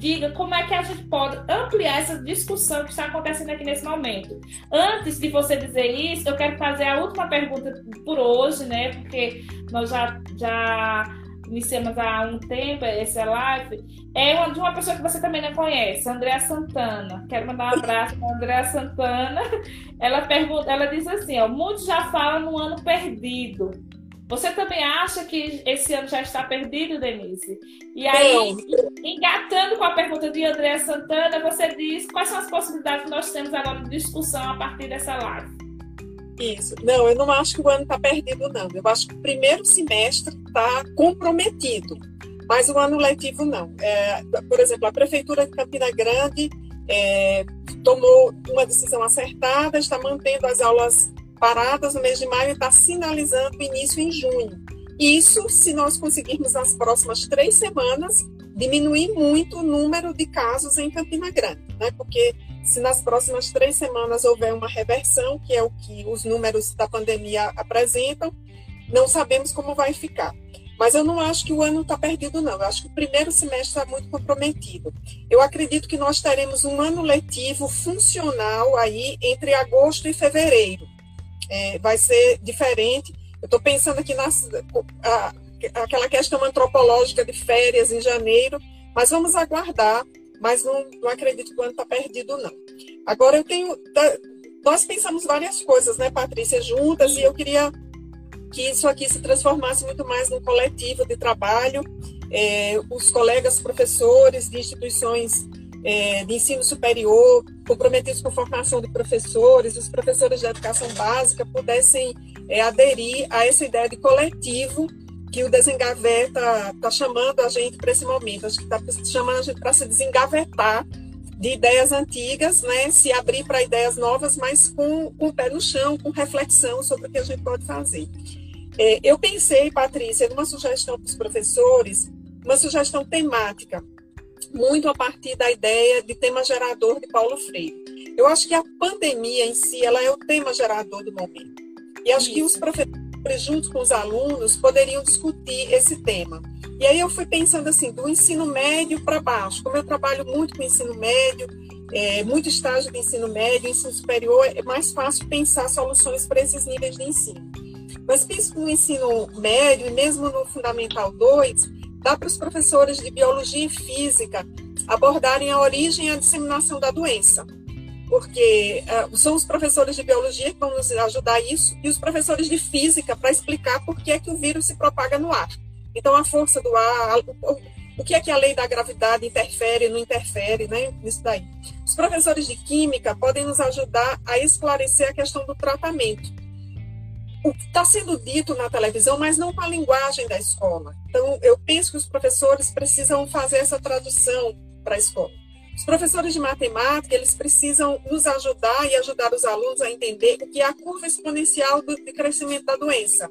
diga como é que a gente pode ampliar essa discussão que está acontecendo aqui nesse momento. Antes de você dizer isso, eu quero fazer a última pergunta por hoje, né? Porque nós já, já iniciamos há um tempo essa live. É uma, de uma pessoa que você também não conhece, Andréa Santana. Quero mandar um abraço para Andréa Santana. Ela pergunta, ela diz assim: ó, muitos já falam no ano perdido. Você também acha que esse ano já está perdido, Denise? E aí, engatando com a pergunta de André Santana, você diz quais são as possibilidades que nós temos agora de discussão a partir dessa live? Isso. Não, eu não acho que o ano está perdido, não. Eu acho que o primeiro semestre está comprometido, mas o ano letivo não. É, por exemplo, a Prefeitura de Campina Grande é, tomou uma decisão acertada, está mantendo as aulas paradas no mês de maio está sinalizando o início em junho. Isso, se nós conseguirmos nas próximas três semanas diminuir muito o número de casos em Campina Grande, né? Porque se nas próximas três semanas houver uma reversão, que é o que os números da pandemia apresentam, não sabemos como vai ficar. Mas eu não acho que o ano está perdido, não. Eu acho que o primeiro semestre está muito comprometido. Eu acredito que nós teremos um ano letivo funcional aí entre agosto e fevereiro é, vai ser diferente. Eu estou pensando aqui na a, aquela questão antropológica de férias em janeiro, mas vamos aguardar. Mas não, não acredito que o ano está perdido, não. Agora eu tenho. Nós pensamos várias coisas, né, Patrícia, juntas, e eu queria que isso aqui se transformasse muito mais num coletivo de trabalho. É, os colegas professores de instituições é, de ensino superior, comprometidos com formação de professores, os professores de educação básica pudessem é, aderir a essa ideia de coletivo que o Desengaveta está chamando a gente para esse momento. Acho que está chamando a gente para se desengavetar de ideias antigas, né, se abrir para ideias novas, mas com, com o pé no chão, com reflexão sobre o que a gente pode fazer. É, eu pensei, Patrícia, numa sugestão para os professores, uma sugestão temática muito a partir da ideia de tema gerador de Paulo Freire. Eu acho que a pandemia em si, ela é o tema gerador do momento. E acho Isso. que os professores, junto com os alunos, poderiam discutir esse tema. E aí eu fui pensando assim, do ensino médio para baixo, como eu trabalho muito com ensino médio, é, muito estágio de ensino médio, ensino superior, é mais fácil pensar soluções para esses níveis de ensino. Mas penso no ensino médio e mesmo no Fundamental 2, dá para os professores de biologia e física abordarem a origem e a disseminação da doença, porque uh, são os professores de biologia que vão nos ajudar isso e os professores de física para explicar por que é que o vírus se propaga no ar. Então, a força do ar, o, o que é que a lei da gravidade interfere, não interfere, né? Isso daí. Os professores de química podem nos ajudar a esclarecer a questão do tratamento o que está sendo dito na televisão, mas não com a linguagem da escola. Então, eu penso que os professores precisam fazer essa tradução para a escola. Os professores de matemática, eles precisam nos ajudar e ajudar os alunos a entender o que é a curva exponencial do, de crescimento da doença.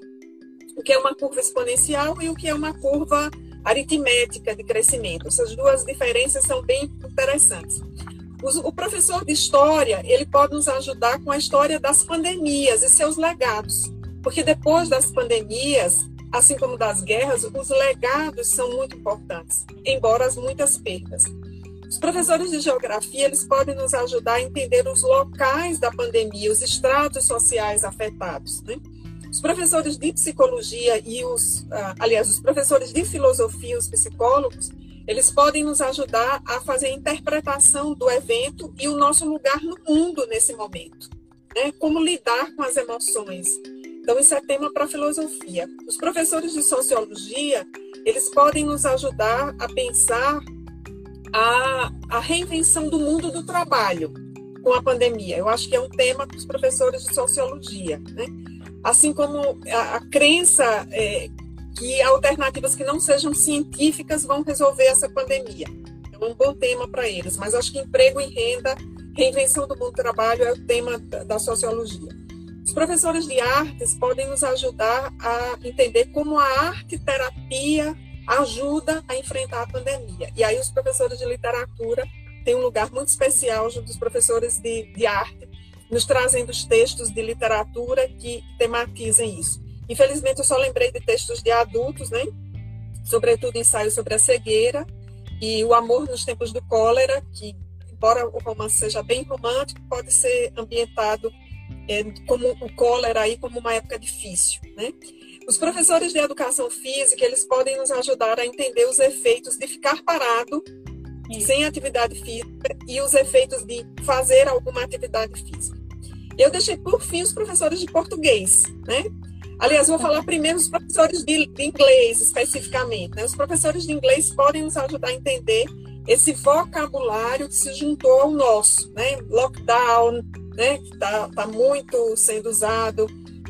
O que é uma curva exponencial e o que é uma curva aritmética de crescimento. Essas duas diferenças são bem interessantes. O professor de história, ele pode nos ajudar com a história das pandemias e seus legados. Porque depois das pandemias, assim como das guerras, os legados são muito importantes, embora as muitas perdas. Os professores de geografia eles podem nos ajudar a entender os locais da pandemia, os estratos sociais afetados. Né? Os professores de psicologia e os, ah, aliás, os professores de filosofia, os psicólogos, eles podem nos ajudar a fazer a interpretação do evento e o nosso lugar no mundo nesse momento. Né? Como lidar com as emoções, então, isso é tema para filosofia. Os professores de sociologia, eles podem nos ajudar a pensar a, a reinvenção do mundo do trabalho com a pandemia. Eu acho que é um tema para os professores de sociologia. Né? Assim como a, a crença é, que alternativas que não sejam científicas vão resolver essa pandemia. É um bom tema para eles, mas acho que emprego e renda, reinvenção do mundo do trabalho é o tema da, da sociologia. Os professores de artes podem nos ajudar a entender como a arte terapia ajuda a enfrentar a pandemia. E aí os professores de literatura têm um lugar muito especial junto dos professores de, de arte, nos trazendo os textos de literatura que tematizem isso. Infelizmente, eu só lembrei de textos de adultos, né? Sobretudo ensaios sobre a cegueira e o amor nos tempos do cólera, que embora o romance seja bem romântico, pode ser ambientado é, como o cólera aí como uma época difícil, né? Os professores de educação física, eles podem nos ajudar a entender os efeitos de ficar parado Isso. sem atividade física e os efeitos de fazer alguma atividade física. Eu deixei por fim os professores de português, né? Aliás, vou falar primeiro os professores de, de inglês, especificamente. Né? Os professores de inglês podem nos ajudar a entender esse vocabulário que se juntou ao nosso, né? Lockdown, né? Que está tá muito sendo usado,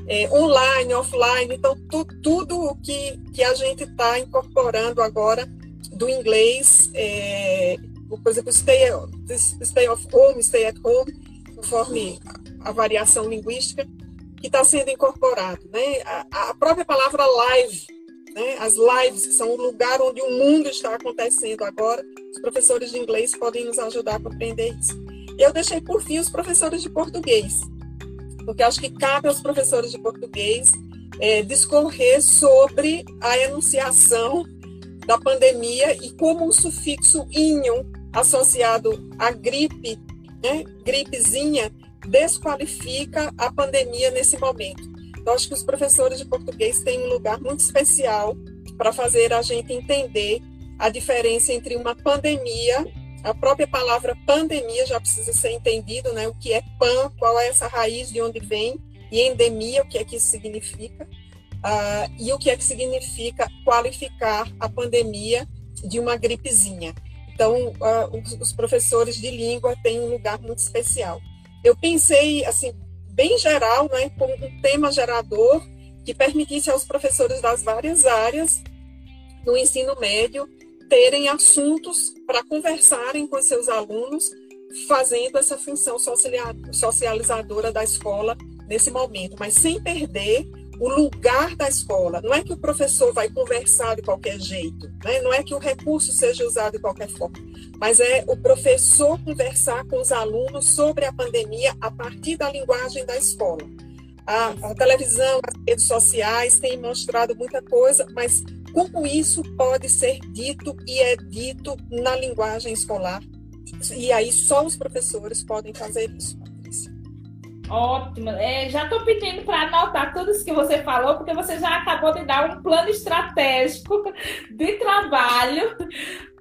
é, online, offline, então tu, tudo o que, que a gente está incorporando agora do inglês, é, por exemplo, stay, stay home, stay at home, conforme a variação linguística, que está sendo incorporado. Né? A, a, própria palavra live, né? as lives, que são o lugar onde o mundo está acontecendo agora, os professores de inglês podem nos ajudar a compreender isso. Eu deixei por fim os professores de português, porque acho que cabe aos professores de português é, discorrer sobre a enunciação da pandemia e como o sufixo inho associado à gripe, né, gripezinha, desqualifica a pandemia nesse momento. Então, acho que os professores de português têm um lugar muito especial para fazer a gente entender a diferença entre uma pandemia a própria palavra pandemia já precisa ser entendido, né? O que é pan, qual é essa raiz, de onde vem, e endemia, o que é que isso significa, uh, e o que é que significa qualificar a pandemia de uma gripezinha. Então, uh, os, os, professores de língua têm um lugar muito especial. Eu pensei, assim, bem geral, né, como um tema gerador que permitisse aos professores das várias áreas no ensino médio terem assuntos para conversarem com seus alunos, fazendo essa função socializadora da escola nesse momento, mas sem perder o lugar da escola. Não é que o professor vai conversar de qualquer jeito, né? não é que o recurso seja usado de qualquer forma, mas é o professor conversar com os alunos sobre a pandemia a partir da linguagem da escola. A, a televisão, as redes sociais têm mostrado muita coisa, mas como isso pode ser dito e é dito na linguagem escolar. E aí só os professores podem fazer isso. Ótimo. É, já estou pedindo para anotar tudo isso que você falou, porque você já acabou de dar um plano estratégico de trabalho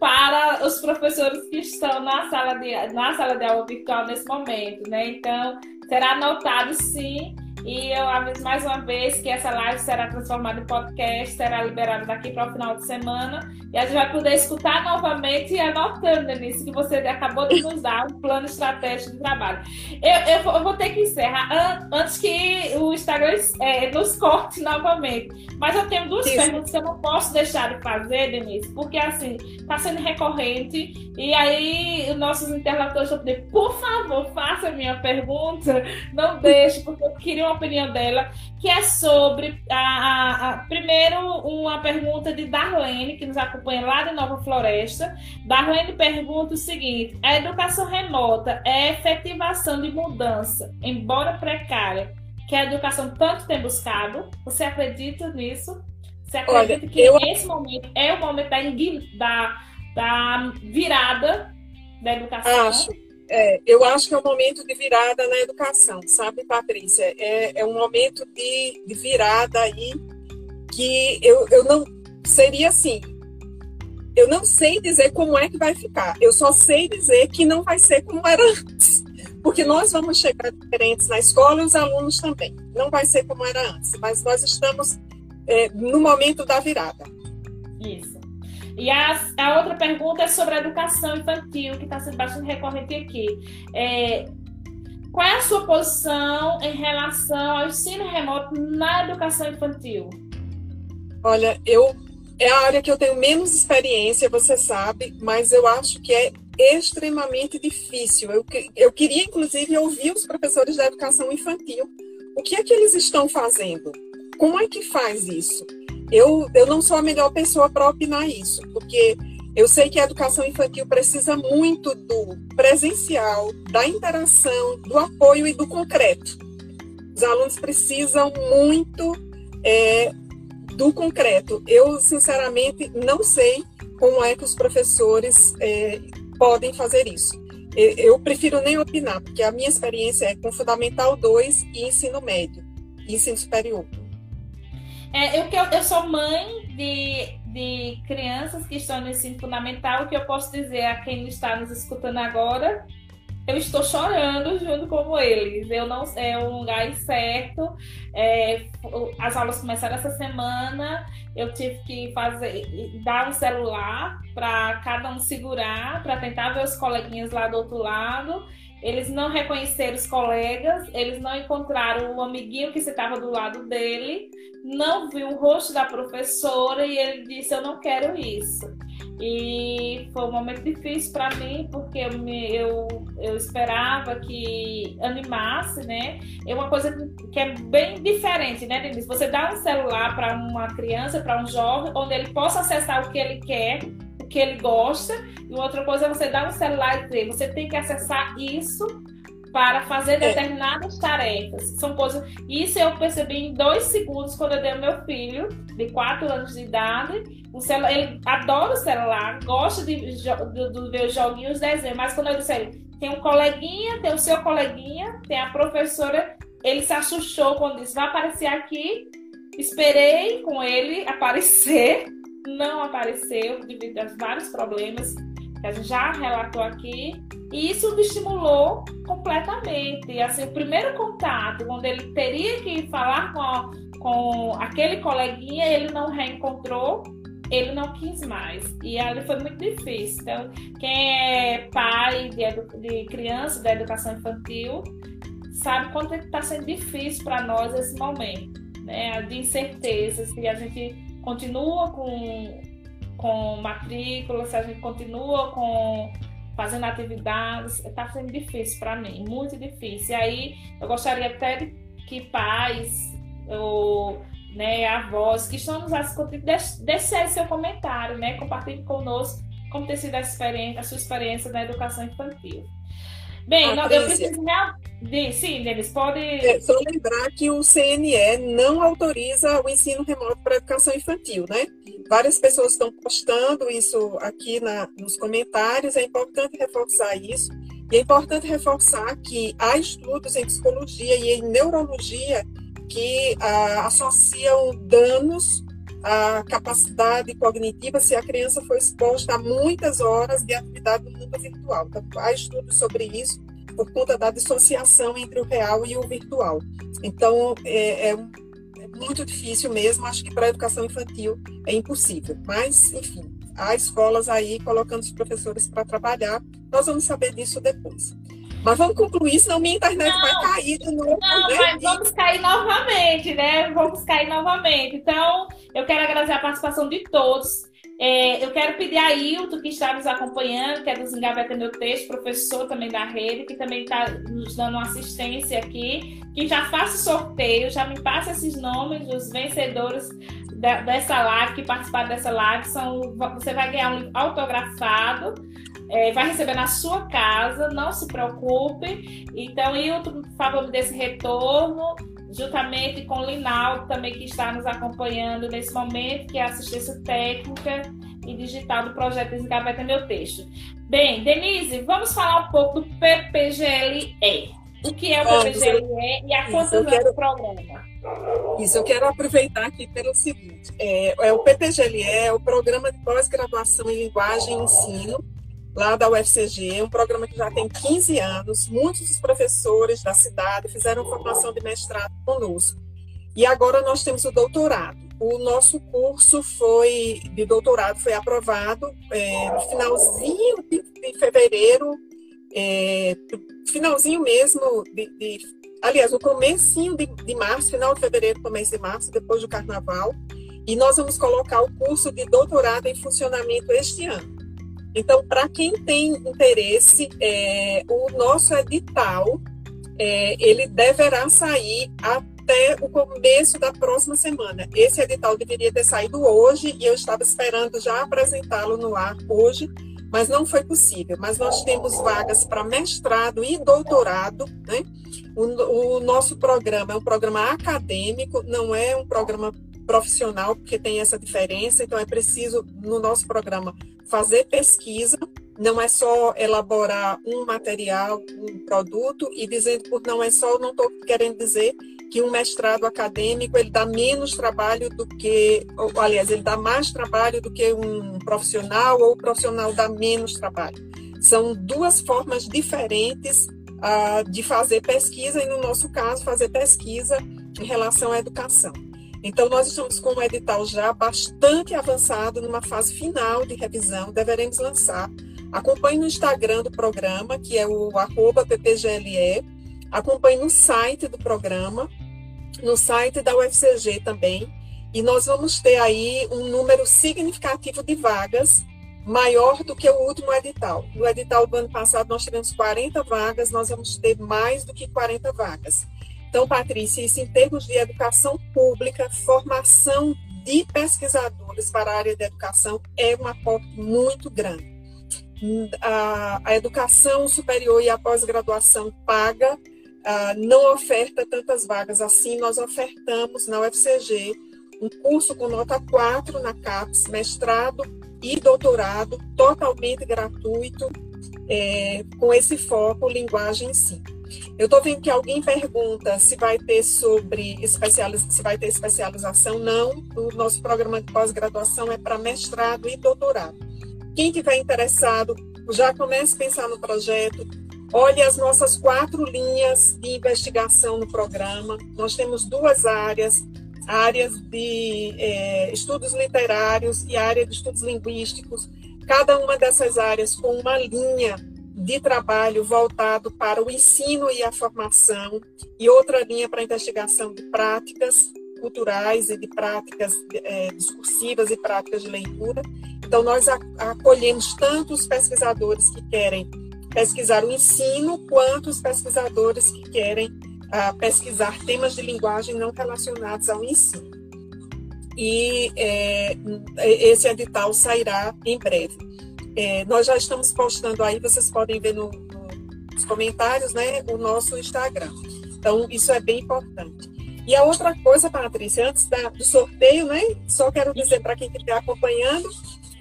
para os professores que estão na sala de, na sala de aula virtual nesse momento, né? Então, será anotado sim e eu aviso mais uma vez que essa live será transformada em podcast, será liberada daqui para o final de semana. E a gente vai poder escutar novamente e anotando, Denise, que você acabou de nos dar um plano estratégico de trabalho. Eu, eu, vou, eu vou, ter que encerrar antes que o Instagram é, nos corte novamente. Mas eu tenho duas Isso. perguntas que eu não posso deixar de fazer, Denise, porque assim, está sendo recorrente. E aí, os nossos interlocutores estão pedindo, por favor, faça a minha pergunta. Não deixe, porque eu queria uma opinião dela, que é sobre a, a, a, primeiro uma pergunta de Darlene, que nos acompanha lá de Nova Floresta. Darlene pergunta o seguinte: a educação remota é efetivação de mudança, embora precária, que a educação tanto tem buscado? Você acredita nisso? Você acredita Olha, que eu... esse momento é o momento da, da, da virada da educação? Acho é, eu acho que é um momento de virada na educação, sabe, Patrícia? É, é um momento de, de virada aí que eu, eu não seria assim. Eu não sei dizer como é que vai ficar. Eu só sei dizer que não vai ser como era antes. Porque nós vamos chegar diferentes na escola e os alunos também. Não vai ser como era antes. Mas nós estamos é, no momento da virada. Isso. E a, a outra pergunta é sobre a educação infantil, que está sendo bastante recorrente aqui. É, qual é a sua posição em relação ao ensino remoto na educação infantil? Olha, eu é a área que eu tenho menos experiência, você sabe, mas eu acho que é extremamente difícil. Eu, eu queria, inclusive, ouvir os professores da educação infantil. O que é que eles estão fazendo? Como é que faz isso? Eu, eu não sou a melhor pessoa para opinar isso, porque eu sei que a educação infantil precisa muito do presencial, da interação, do apoio e do concreto. Os alunos precisam muito é, do concreto. Eu, sinceramente, não sei como é que os professores é, podem fazer isso. Eu prefiro nem opinar, porque a minha experiência é com Fundamental 2 e ensino médio, e ensino superior. É, eu, eu sou mãe de, de crianças que estão no ensino fundamental, o que eu posso dizer a quem está nos escutando agora eu estou chorando junto com eles. Eu não é um lugar incerto. É, as aulas começaram essa semana. Eu tive que fazer dar um celular para cada um segurar para tentar ver os coleguinhas lá do outro lado. Eles não reconheceram os colegas, eles não encontraram o amiguinho que estava do lado dele, não viu o rosto da professora e ele disse: Eu não quero isso. E foi um momento difícil para mim, porque eu, me, eu, eu esperava que animasse, né? É uma coisa que é bem diferente, né, Denise? Você dá um celular para uma criança, para um jovem, onde ele possa acessar o que ele quer, que ele gosta, e outra coisa é você dar um celular e dizer, você tem que acessar isso para fazer é. determinadas tarefas. São coisas. Isso eu percebi em dois segundos quando eu dei ao meu filho, de quatro anos de idade. O celular, ele adora o celular, gosta de, de, de ver os joguinhos, desenhos, mas quando eu disse ele, tem um coleguinha, tem o seu coleguinha, tem a professora, ele se assustou quando disse, vai aparecer aqui. Esperei com ele aparecer, não apareceu, devido a vários problemas que a gente já relatou aqui, e isso me estimulou completamente. Assim, o primeiro contato, quando ele teria que falar com, com aquele coleguinha, ele não reencontrou, ele não quis mais. E ali foi muito difícil. Então, quem é pai de, de criança da educação infantil sabe quanto está sendo difícil para nós esse momento, né? De incertezas, que a gente continua com com matrícula, se a gente continua com fazendo atividades, está sendo difícil para mim, muito difícil. E aí eu gostaria até de que pais ou né, avós que estão nos assistindo, deixe seu comentário, né? Compartilhe conosco como tem sido a, experiência, a sua experiência na educação infantil. Bem, não, eu preciso. De, sim, Denis, pode. É, só lembrar que o CNE não autoriza o ensino remoto para educação infantil, né? Várias pessoas estão postando isso aqui na, nos comentários, é importante reforçar isso. E é importante reforçar que há estudos em psicologia e em neurologia que ah, associam danos à capacidade cognitiva se a criança for exposta a muitas horas de atividade no mundo virtual. Então, há estudos sobre isso por conta da dissociação entre o real e o virtual. Então, é, é, é muito difícil mesmo, acho que para a educação infantil é impossível. Mas, enfim, há escolas aí colocando os professores para trabalhar, nós vamos saber disso depois. Mas vamos concluir, senão minha internet não, vai cair de novo. Não, né? mas vamos cair novamente, né? Vamos cair novamente. Então, eu quero agradecer a participação de todos. É, eu quero pedir a Hilton, que está nos acompanhando, que é do Zingaveta Meu Texto, professor também da rede, que também está nos dando uma assistência aqui, que já faça o sorteio, já me passa esses nomes dos vencedores da, dessa live, que participaram dessa live. São, você vai ganhar um livro autografado, é, vai receber na sua casa, não se preocupe. Então, Hilton, por favor, me dê esse retorno juntamente com o Linaldo também que está nos acompanhando nesse momento, que é assistência técnica e digital do projeto Desengaveta Meu Texto. Bem, Denise, vamos falar um pouco do PPGLE. O que é o PPGLE e a anos quero... programa? Isso, eu quero aproveitar aqui pelo seguinte: é, é o PPGLE é o Programa de Pós-Graduação em Linguagem e Ensino, lá da UFCG, um programa que já tem 15 anos. Muitos dos professores da cidade fizeram formação de mestrado conosco. E agora nós temos o doutorado. O nosso curso foi de doutorado foi aprovado é, no finalzinho de, de fevereiro, é, finalzinho mesmo de, de, aliás, no comecinho de, de março, final de fevereiro, começo de março, depois do carnaval. E nós vamos colocar o curso de doutorado em funcionamento este ano. Então, para quem tem interesse, é, o nosso edital é, ele deverá sair até o começo da próxima semana. Esse edital deveria ter saído hoje e eu estava esperando já apresentá-lo no ar hoje, mas não foi possível. Mas nós temos vagas para mestrado e doutorado, né? O, o, nosso programa é um programa acadêmico, não é um programa profissional, porque tem essa diferença, então é preciso, no nosso programa, fazer pesquisa, não é só elaborar um material, um produto, e dizendo por não é só, não estou querendo dizer que um mestrado acadêmico ele dá menos trabalho do que, ou, aliás, ele dá mais trabalho do que um profissional, ou o profissional dá menos trabalho. São duas formas diferentes uh, de fazer pesquisa, e no nosso caso, fazer pesquisa em relação à educação. Então, nós estamos com um edital já bastante avançado, numa fase final de revisão, deveremos lançar. Acompanhe no Instagram do programa, que é o arroba ppgle, acompanhe no site do programa, no site da UFCG também, e nós vamos ter aí um número significativo de vagas, maior do que o último edital. No edital do ano passado nós tivemos 40 vagas, nós vamos ter mais do que 40 vagas. Então, Patrícia, isso em termos de educação pública, formação de pesquisadores para a área de educação é um aporte muito grande. A, a educação superior e a pós-graduação paga não oferta tantas vagas assim. Nós ofertamos na UFCG um curso com nota 4 na CAPES, mestrado e doutorado, totalmente gratuito, é, com esse foco linguagem em si. Eu estou vendo que alguém pergunta se vai ter sobre especializ... se vai ter especialização. Não, o nosso programa de pós-graduação é para mestrado e doutorado. Quem tiver interessado, já comece a pensar no projeto. Olhe as nossas quatro linhas de investigação no programa. Nós temos duas áreas, áreas de é, estudos literários e área de estudos linguísticos. Cada uma dessas áreas com uma linha de trabalho voltado para o ensino e a formação, e outra linha para a investigação de práticas culturais e de práticas é, discursivas e práticas de leitura. Então, nós acolhemos tanto os pesquisadores que querem pesquisar o ensino, quanto os pesquisadores que querem ah, pesquisar temas de linguagem não relacionados ao ensino. E é, esse edital sairá em breve. É, nós já estamos postando aí, vocês podem ver no, no, nos comentários, né, o nosso Instagram. Então, isso é bem importante. E a outra coisa, Patrícia, antes da, do sorteio, né, só quero dizer para quem está acompanhando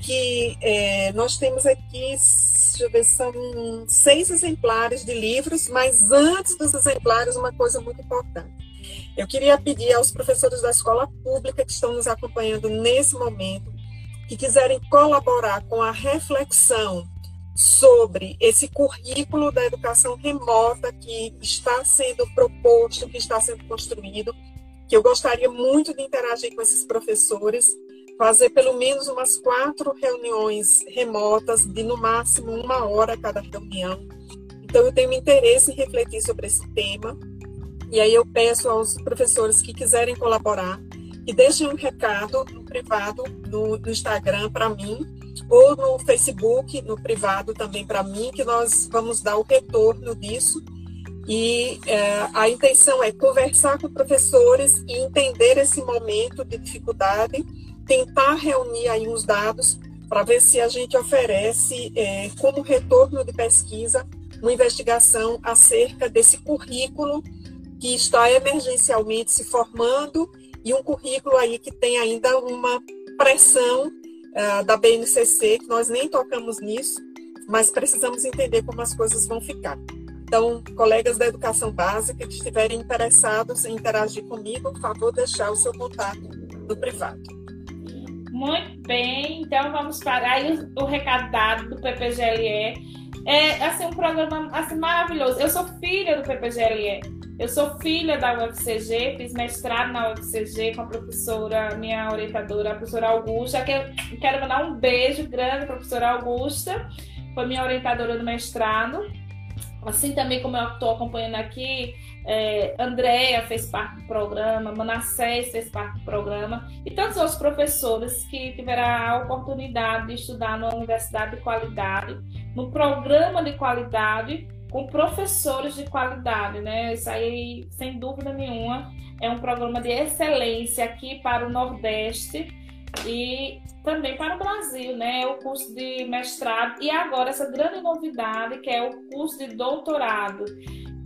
que é, nós temos aqui, deixa eu ver, são seis exemplares de livros, mas antes dos exemplares, uma coisa muito importante. Eu queria pedir aos professores da escola pública que estão nos acompanhando nesse momento que quiserem colaborar com a reflexão sobre esse currículo da educação remota que está sendo proposto, que está sendo construído, que eu gostaria muito de interagir com esses professores, fazer pelo menos umas quatro reuniões remotas, de no máximo uma hora cada reunião. Então, eu tenho interesse em refletir sobre esse tema, e aí eu peço aos professores que quiserem colaborar e deixem um recado no privado no, no Instagram para mim ou no Facebook, no privado também para mim, que nós vamos dar o retorno disso. E é, a intenção é conversar com professores e entender esse momento de dificuldade, tentar reunir aí uns dados para ver se a gente oferece é, como retorno de pesquisa uma investigação acerca desse currículo que está emergencialmente se formando e um currículo aí que tem ainda uma pressão uh, da BNCC, que nós nem tocamos nisso, mas precisamos entender como as coisas vão ficar. Então, colegas da educação básica que estiverem interessados em interagir comigo, por favor, deixar o seu contato no privado. Muito bem, então vamos para aí o, o recado dado do PPGLE. É assim, um programa assim, maravilhoso. Eu sou filha do PPGLE. Eu sou filha da UFCG, fiz mestrado na UFCG com a professora, minha orientadora, a professora Augusta. Quero mandar um beijo grande para a professora Augusta, foi minha orientadora do mestrado. Assim também como eu estou acompanhando aqui, é, Andréia fez parte do programa, Manassés fez parte do programa, e tantos outros professores que tiveram a oportunidade de estudar numa universidade de qualidade, no programa de qualidade, com professores de qualidade, né? Isso aí, sem dúvida nenhuma, é um programa de excelência aqui para o Nordeste e também para o Brasil, né? O curso de mestrado e agora essa grande novidade que é o curso de doutorado.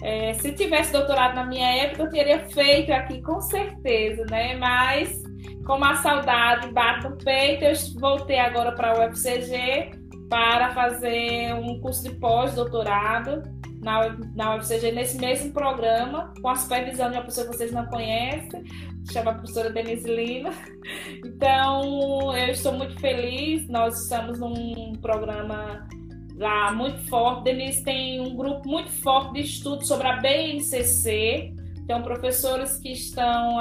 É, se tivesse doutorado na minha época, eu teria feito aqui com certeza, né? Mas como a saudade bate no peito, eu voltei agora para o UFCG para fazer um curso de pós-doutorado na, na UFCG nesse mesmo programa, com a supervisão de uma pessoa que vocês não conhecem, chama a professora Denise Lima. Então, eu estou muito feliz, nós estamos num programa lá muito forte. Denise tem um grupo muito forte de estudo sobre a BNCC, então professores que estão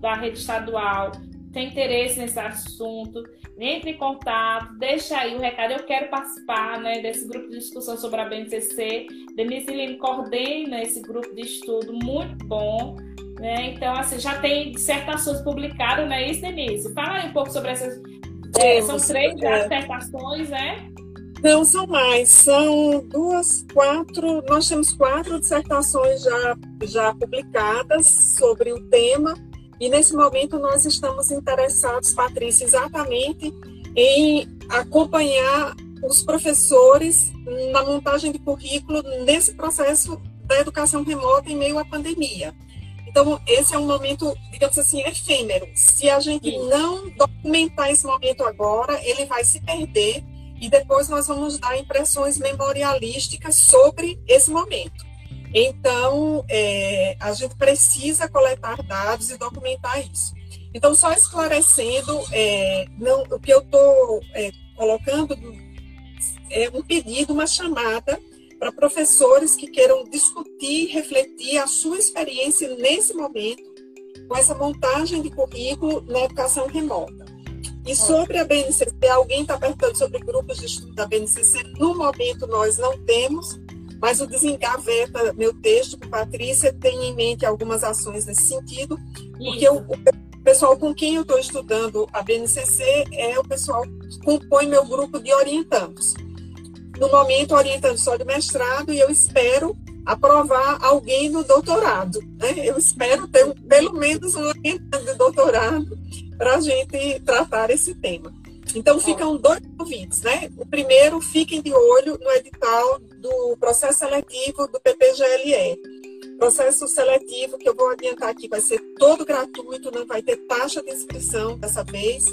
da rede estadual têm interesse nesse assunto, entre em contato, deixa aí o recado. Eu quero participar né, desse grupo de discussão sobre a BNCC. Denise Lima coordena esse grupo de estudo muito bom. Né? Então, assim, já tem dissertações publicadas, não é isso, Denise? Fala aí um pouco sobre essas. É, são três é. dissertações, né? Não, são mais. São duas, quatro. Nós temos quatro dissertações já, já publicadas sobre o tema. E nesse momento nós estamos interessados, Patrícia, exatamente em acompanhar os professores na montagem de currículo nesse processo da educação remota em meio à pandemia. Então, esse é um momento, digamos assim, efêmero. Se a gente Sim. não documentar esse momento agora, ele vai se perder e depois nós vamos dar impressões memorialísticas sobre esse momento. Então, é, a gente precisa coletar dados e documentar isso. Então, só esclarecendo, é, não, o que eu estou é, colocando é um pedido, uma chamada para professores que queiram discutir, refletir a sua experiência nesse momento com essa montagem de currículo na educação remota. E sobre a BNCC, alguém está perguntando sobre grupos de estudo da BNCC. No momento, nós não temos, mas o Desengaveta, meu texto com Patrícia, tem em mente algumas ações nesse sentido, porque o, o pessoal com quem eu estou estudando a BNCC é o pessoal que compõe meu grupo de orientandos. No momento, orientando só de mestrado, e eu espero aprovar alguém no doutorado. Né? Eu espero ter pelo menos um orientando de doutorado para a gente tratar esse tema. Então, ficam dois convites, né? O primeiro, fiquem de olho no edital do processo seletivo do PPGLE. Processo seletivo, que eu vou adiantar aqui, vai ser todo gratuito, não vai ter taxa de inscrição dessa vez,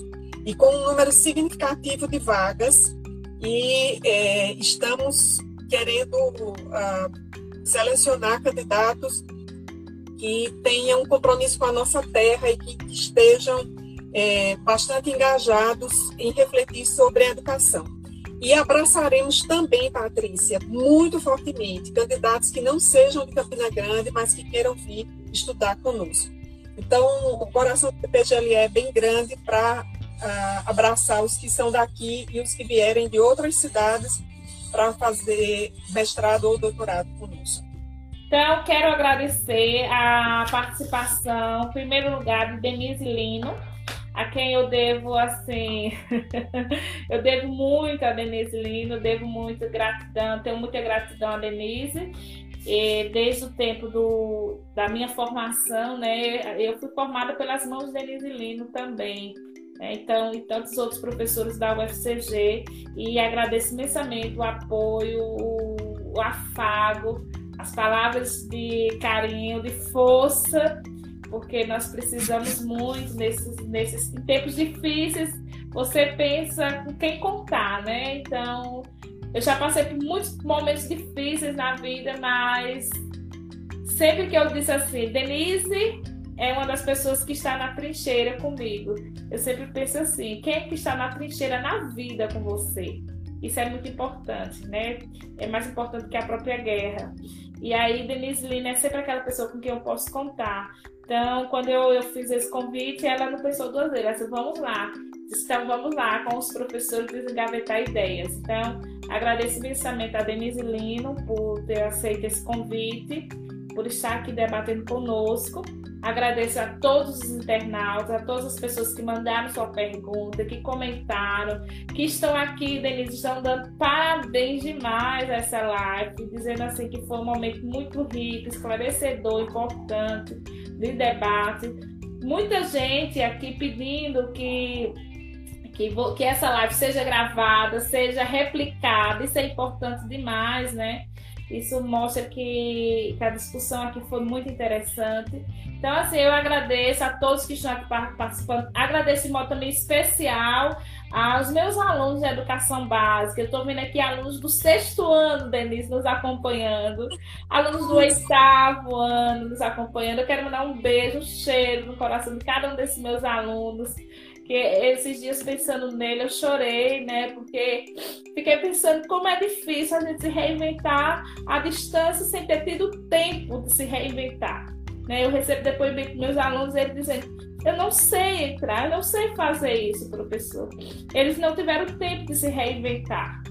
e com um número significativo de vagas. E é, estamos querendo uh, selecionar candidatos que tenham um compromisso com a nossa terra e que estejam é, bastante engajados em refletir sobre a educação. E abraçaremos também, Patrícia, muito fortemente, candidatos que não sejam de Campina Grande, mas que queiram vir estudar conosco. Então, o coração do PPGLE é bem grande para uh, abraçar os que são daqui e os que vierem de outras cidades para fazer mestrado ou doutorado conosco. Então, quero agradecer a participação, em primeiro lugar, de Denise Lino, a quem eu devo, assim, eu devo muito a Denise Lino, devo muito gratidão, tenho muita gratidão a Denise, e desde o tempo do, da minha formação, né, eu fui formada pelas mãos de Denise Lino também, né, então, e tantos outros professores da UFCG, e agradeço imensamente o apoio, o, o afago, as palavras de carinho, de força porque nós precisamos muito nesses, nesses tempos difíceis. Você pensa com quem contar, né? Então, eu já passei por muitos momentos difíceis na vida, mas sempre que eu disse assim, Denise é uma das pessoas que está na trincheira comigo. Eu sempre penso assim, quem é que está na trincheira na vida com você? Isso é muito importante, né? É mais importante que a própria guerra. E aí, Denise Lina é sempre aquela pessoa com quem eu posso contar. Então, quando eu, eu fiz esse convite, ela não pensou duas vezes. Ela disse, vamos lá. Então, vamos lá com os professores desengavetar ideias. Então, agradeço imensamente a Denise Lino por ter aceito esse convite, por estar aqui debatendo conosco. Agradeço a todos os internautas, a todas as pessoas que mandaram sua pergunta, que comentaram, que estão aqui, Denise, estão dando parabéns demais a essa live, dizendo assim que foi um momento muito rico, esclarecedor, importante de debate. Muita gente aqui pedindo que, que, que essa live seja gravada, seja replicada, isso é importante demais, né? Isso mostra que, que a discussão aqui foi muito interessante. Então, assim, eu agradeço a todos que estão aqui participando. Agradeço de modo também especial aos meus alunos de educação básica. Eu estou vendo aqui alunos do sexto ano, Denise, nos acompanhando. Alunos do oitavo ano nos acompanhando. Eu quero mandar um beijo, um cheiro no coração de cada um desses meus alunos que esses dias pensando nele eu chorei, né? Porque fiquei pensando como é difícil a gente se reinventar à distância sem ter tido tempo de se reinventar. Né? Eu recebo depoimento dos meus alunos eles dizendo: eu não sei entrar, eu não sei fazer isso, professor. Eles não tiveram tempo de se reinventar,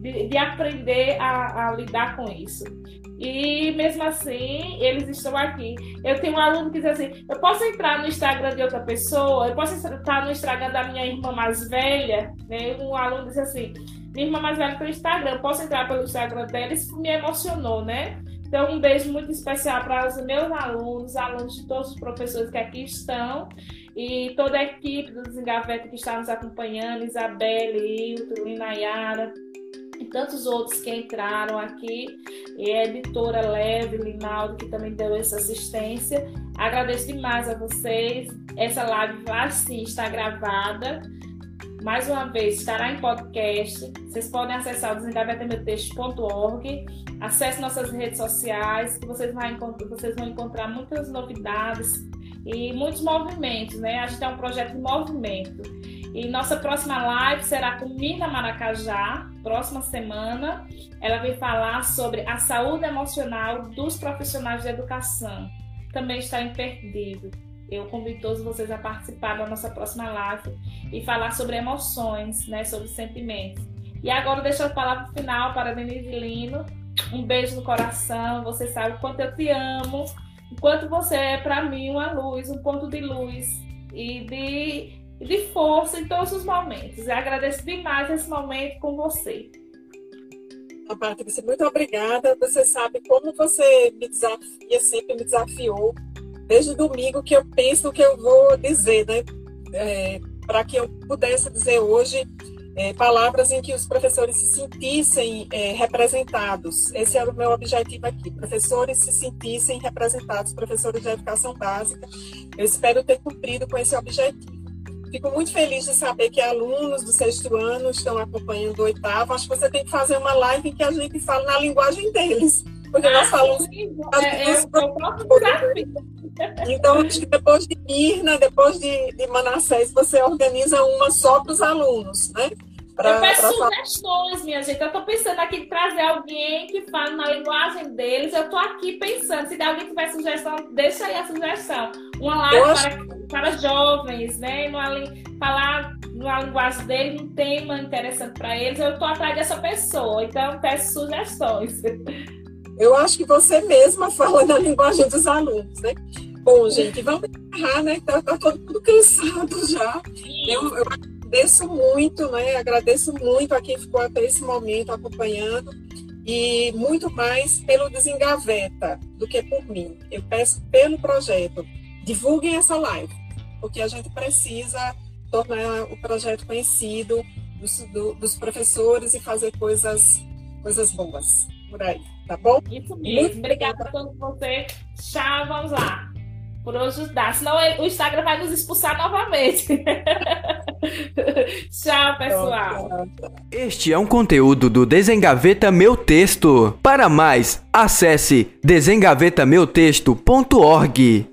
de, de aprender a, a lidar com isso. E mesmo assim, eles estão aqui. Eu tenho um aluno que diz assim: eu posso entrar no Instagram de outra pessoa, eu posso entrar no Instagram da minha irmã mais velha. Né? Um aluno diz assim: minha irmã mais velha tem o Instagram, eu posso entrar pelo Instagram dela. Isso me emocionou, né? Então, um beijo muito especial para os meus alunos, alunos de todos os professores que aqui estão e toda a equipe do Desengaveta que está nos acompanhando, Isabelle, Hilton, Inayara e tantos outros que entraram aqui, e a editora Leve, Linaldo, que também deu essa assistência. Agradeço demais a vocês. Essa live estar gravada. Mais uma vez, estará em podcast. Vocês podem acessar o desengavetamiltexto.org. Acesse nossas redes sociais, que vocês encontrar, vocês vão encontrar muitas novidades e muitos movimentos, né? A gente é um projeto de movimento. E nossa próxima live será com Mirna Maracajá, próxima semana. Ela vai falar sobre a saúde emocional dos profissionais de educação. Também está imperdível. Eu convido todos vocês a participar da nossa próxima live e falar sobre emoções, né, sobre sentimentos. E agora deixo a palavra final para Denise Lino. Um beijo no coração. Você sabe o quanto eu te amo, o quanto você é para mim uma luz, um ponto de luz e de de força em todos os momentos. Eu agradeço demais esse momento com você. A Patrícia, muito obrigada. Você sabe como você me desafia, sempre me desafiou. Desde domingo que eu penso o que eu vou dizer, né? É, Para que eu pudesse dizer hoje é, palavras em que os professores se sentissem é, representados. Esse era o meu objetivo aqui. Professores se sentissem representados, professores de educação básica. Eu espero ter cumprido com esse objetivo. Fico muito feliz de saber que alunos do sexto ano estão acompanhando o oitavo. Acho que você tem que fazer uma live em que a gente fala na linguagem deles. Porque ah, nós falamos. Sim, é, é, então, acho que depois de Mirna, depois de, de Manassés, você organiza uma só para os alunos, né? Pra, eu peço sugestões, minha gente. Eu estou pensando aqui em trazer alguém que fale na linguagem deles. Eu estou aqui pensando, se alguém tiver sugestão, deixa aí a sugestão. Uma live para para jovens, né? Numa, falar numa linguagem dele, um tema interessante para eles. Eu estou atrás dessa pessoa, então peço sugestões. Eu acho que você mesma fala na linguagem dos alunos, né? Bom, gente, vamos encerrar, né? Tá, tá todo mundo cansado já. Eu, eu agradeço muito, né? Agradeço muito a quem ficou até esse momento acompanhando e muito mais pelo Desengaveta do que por mim. Eu peço pelo projeto. Divulguem essa live porque a gente precisa tornar o projeto conhecido dos, do, dos professores e fazer coisas, coisas boas por aí, tá bom? Isso mesmo. Obrigada a todos vocês. Tchau, vamos lá. Por hoje dá, senão o Instagram vai nos expulsar novamente. Tchau, pessoal. Este é um conteúdo do Desengaveta Meu Texto. Para mais, acesse desengavetameutexto.org.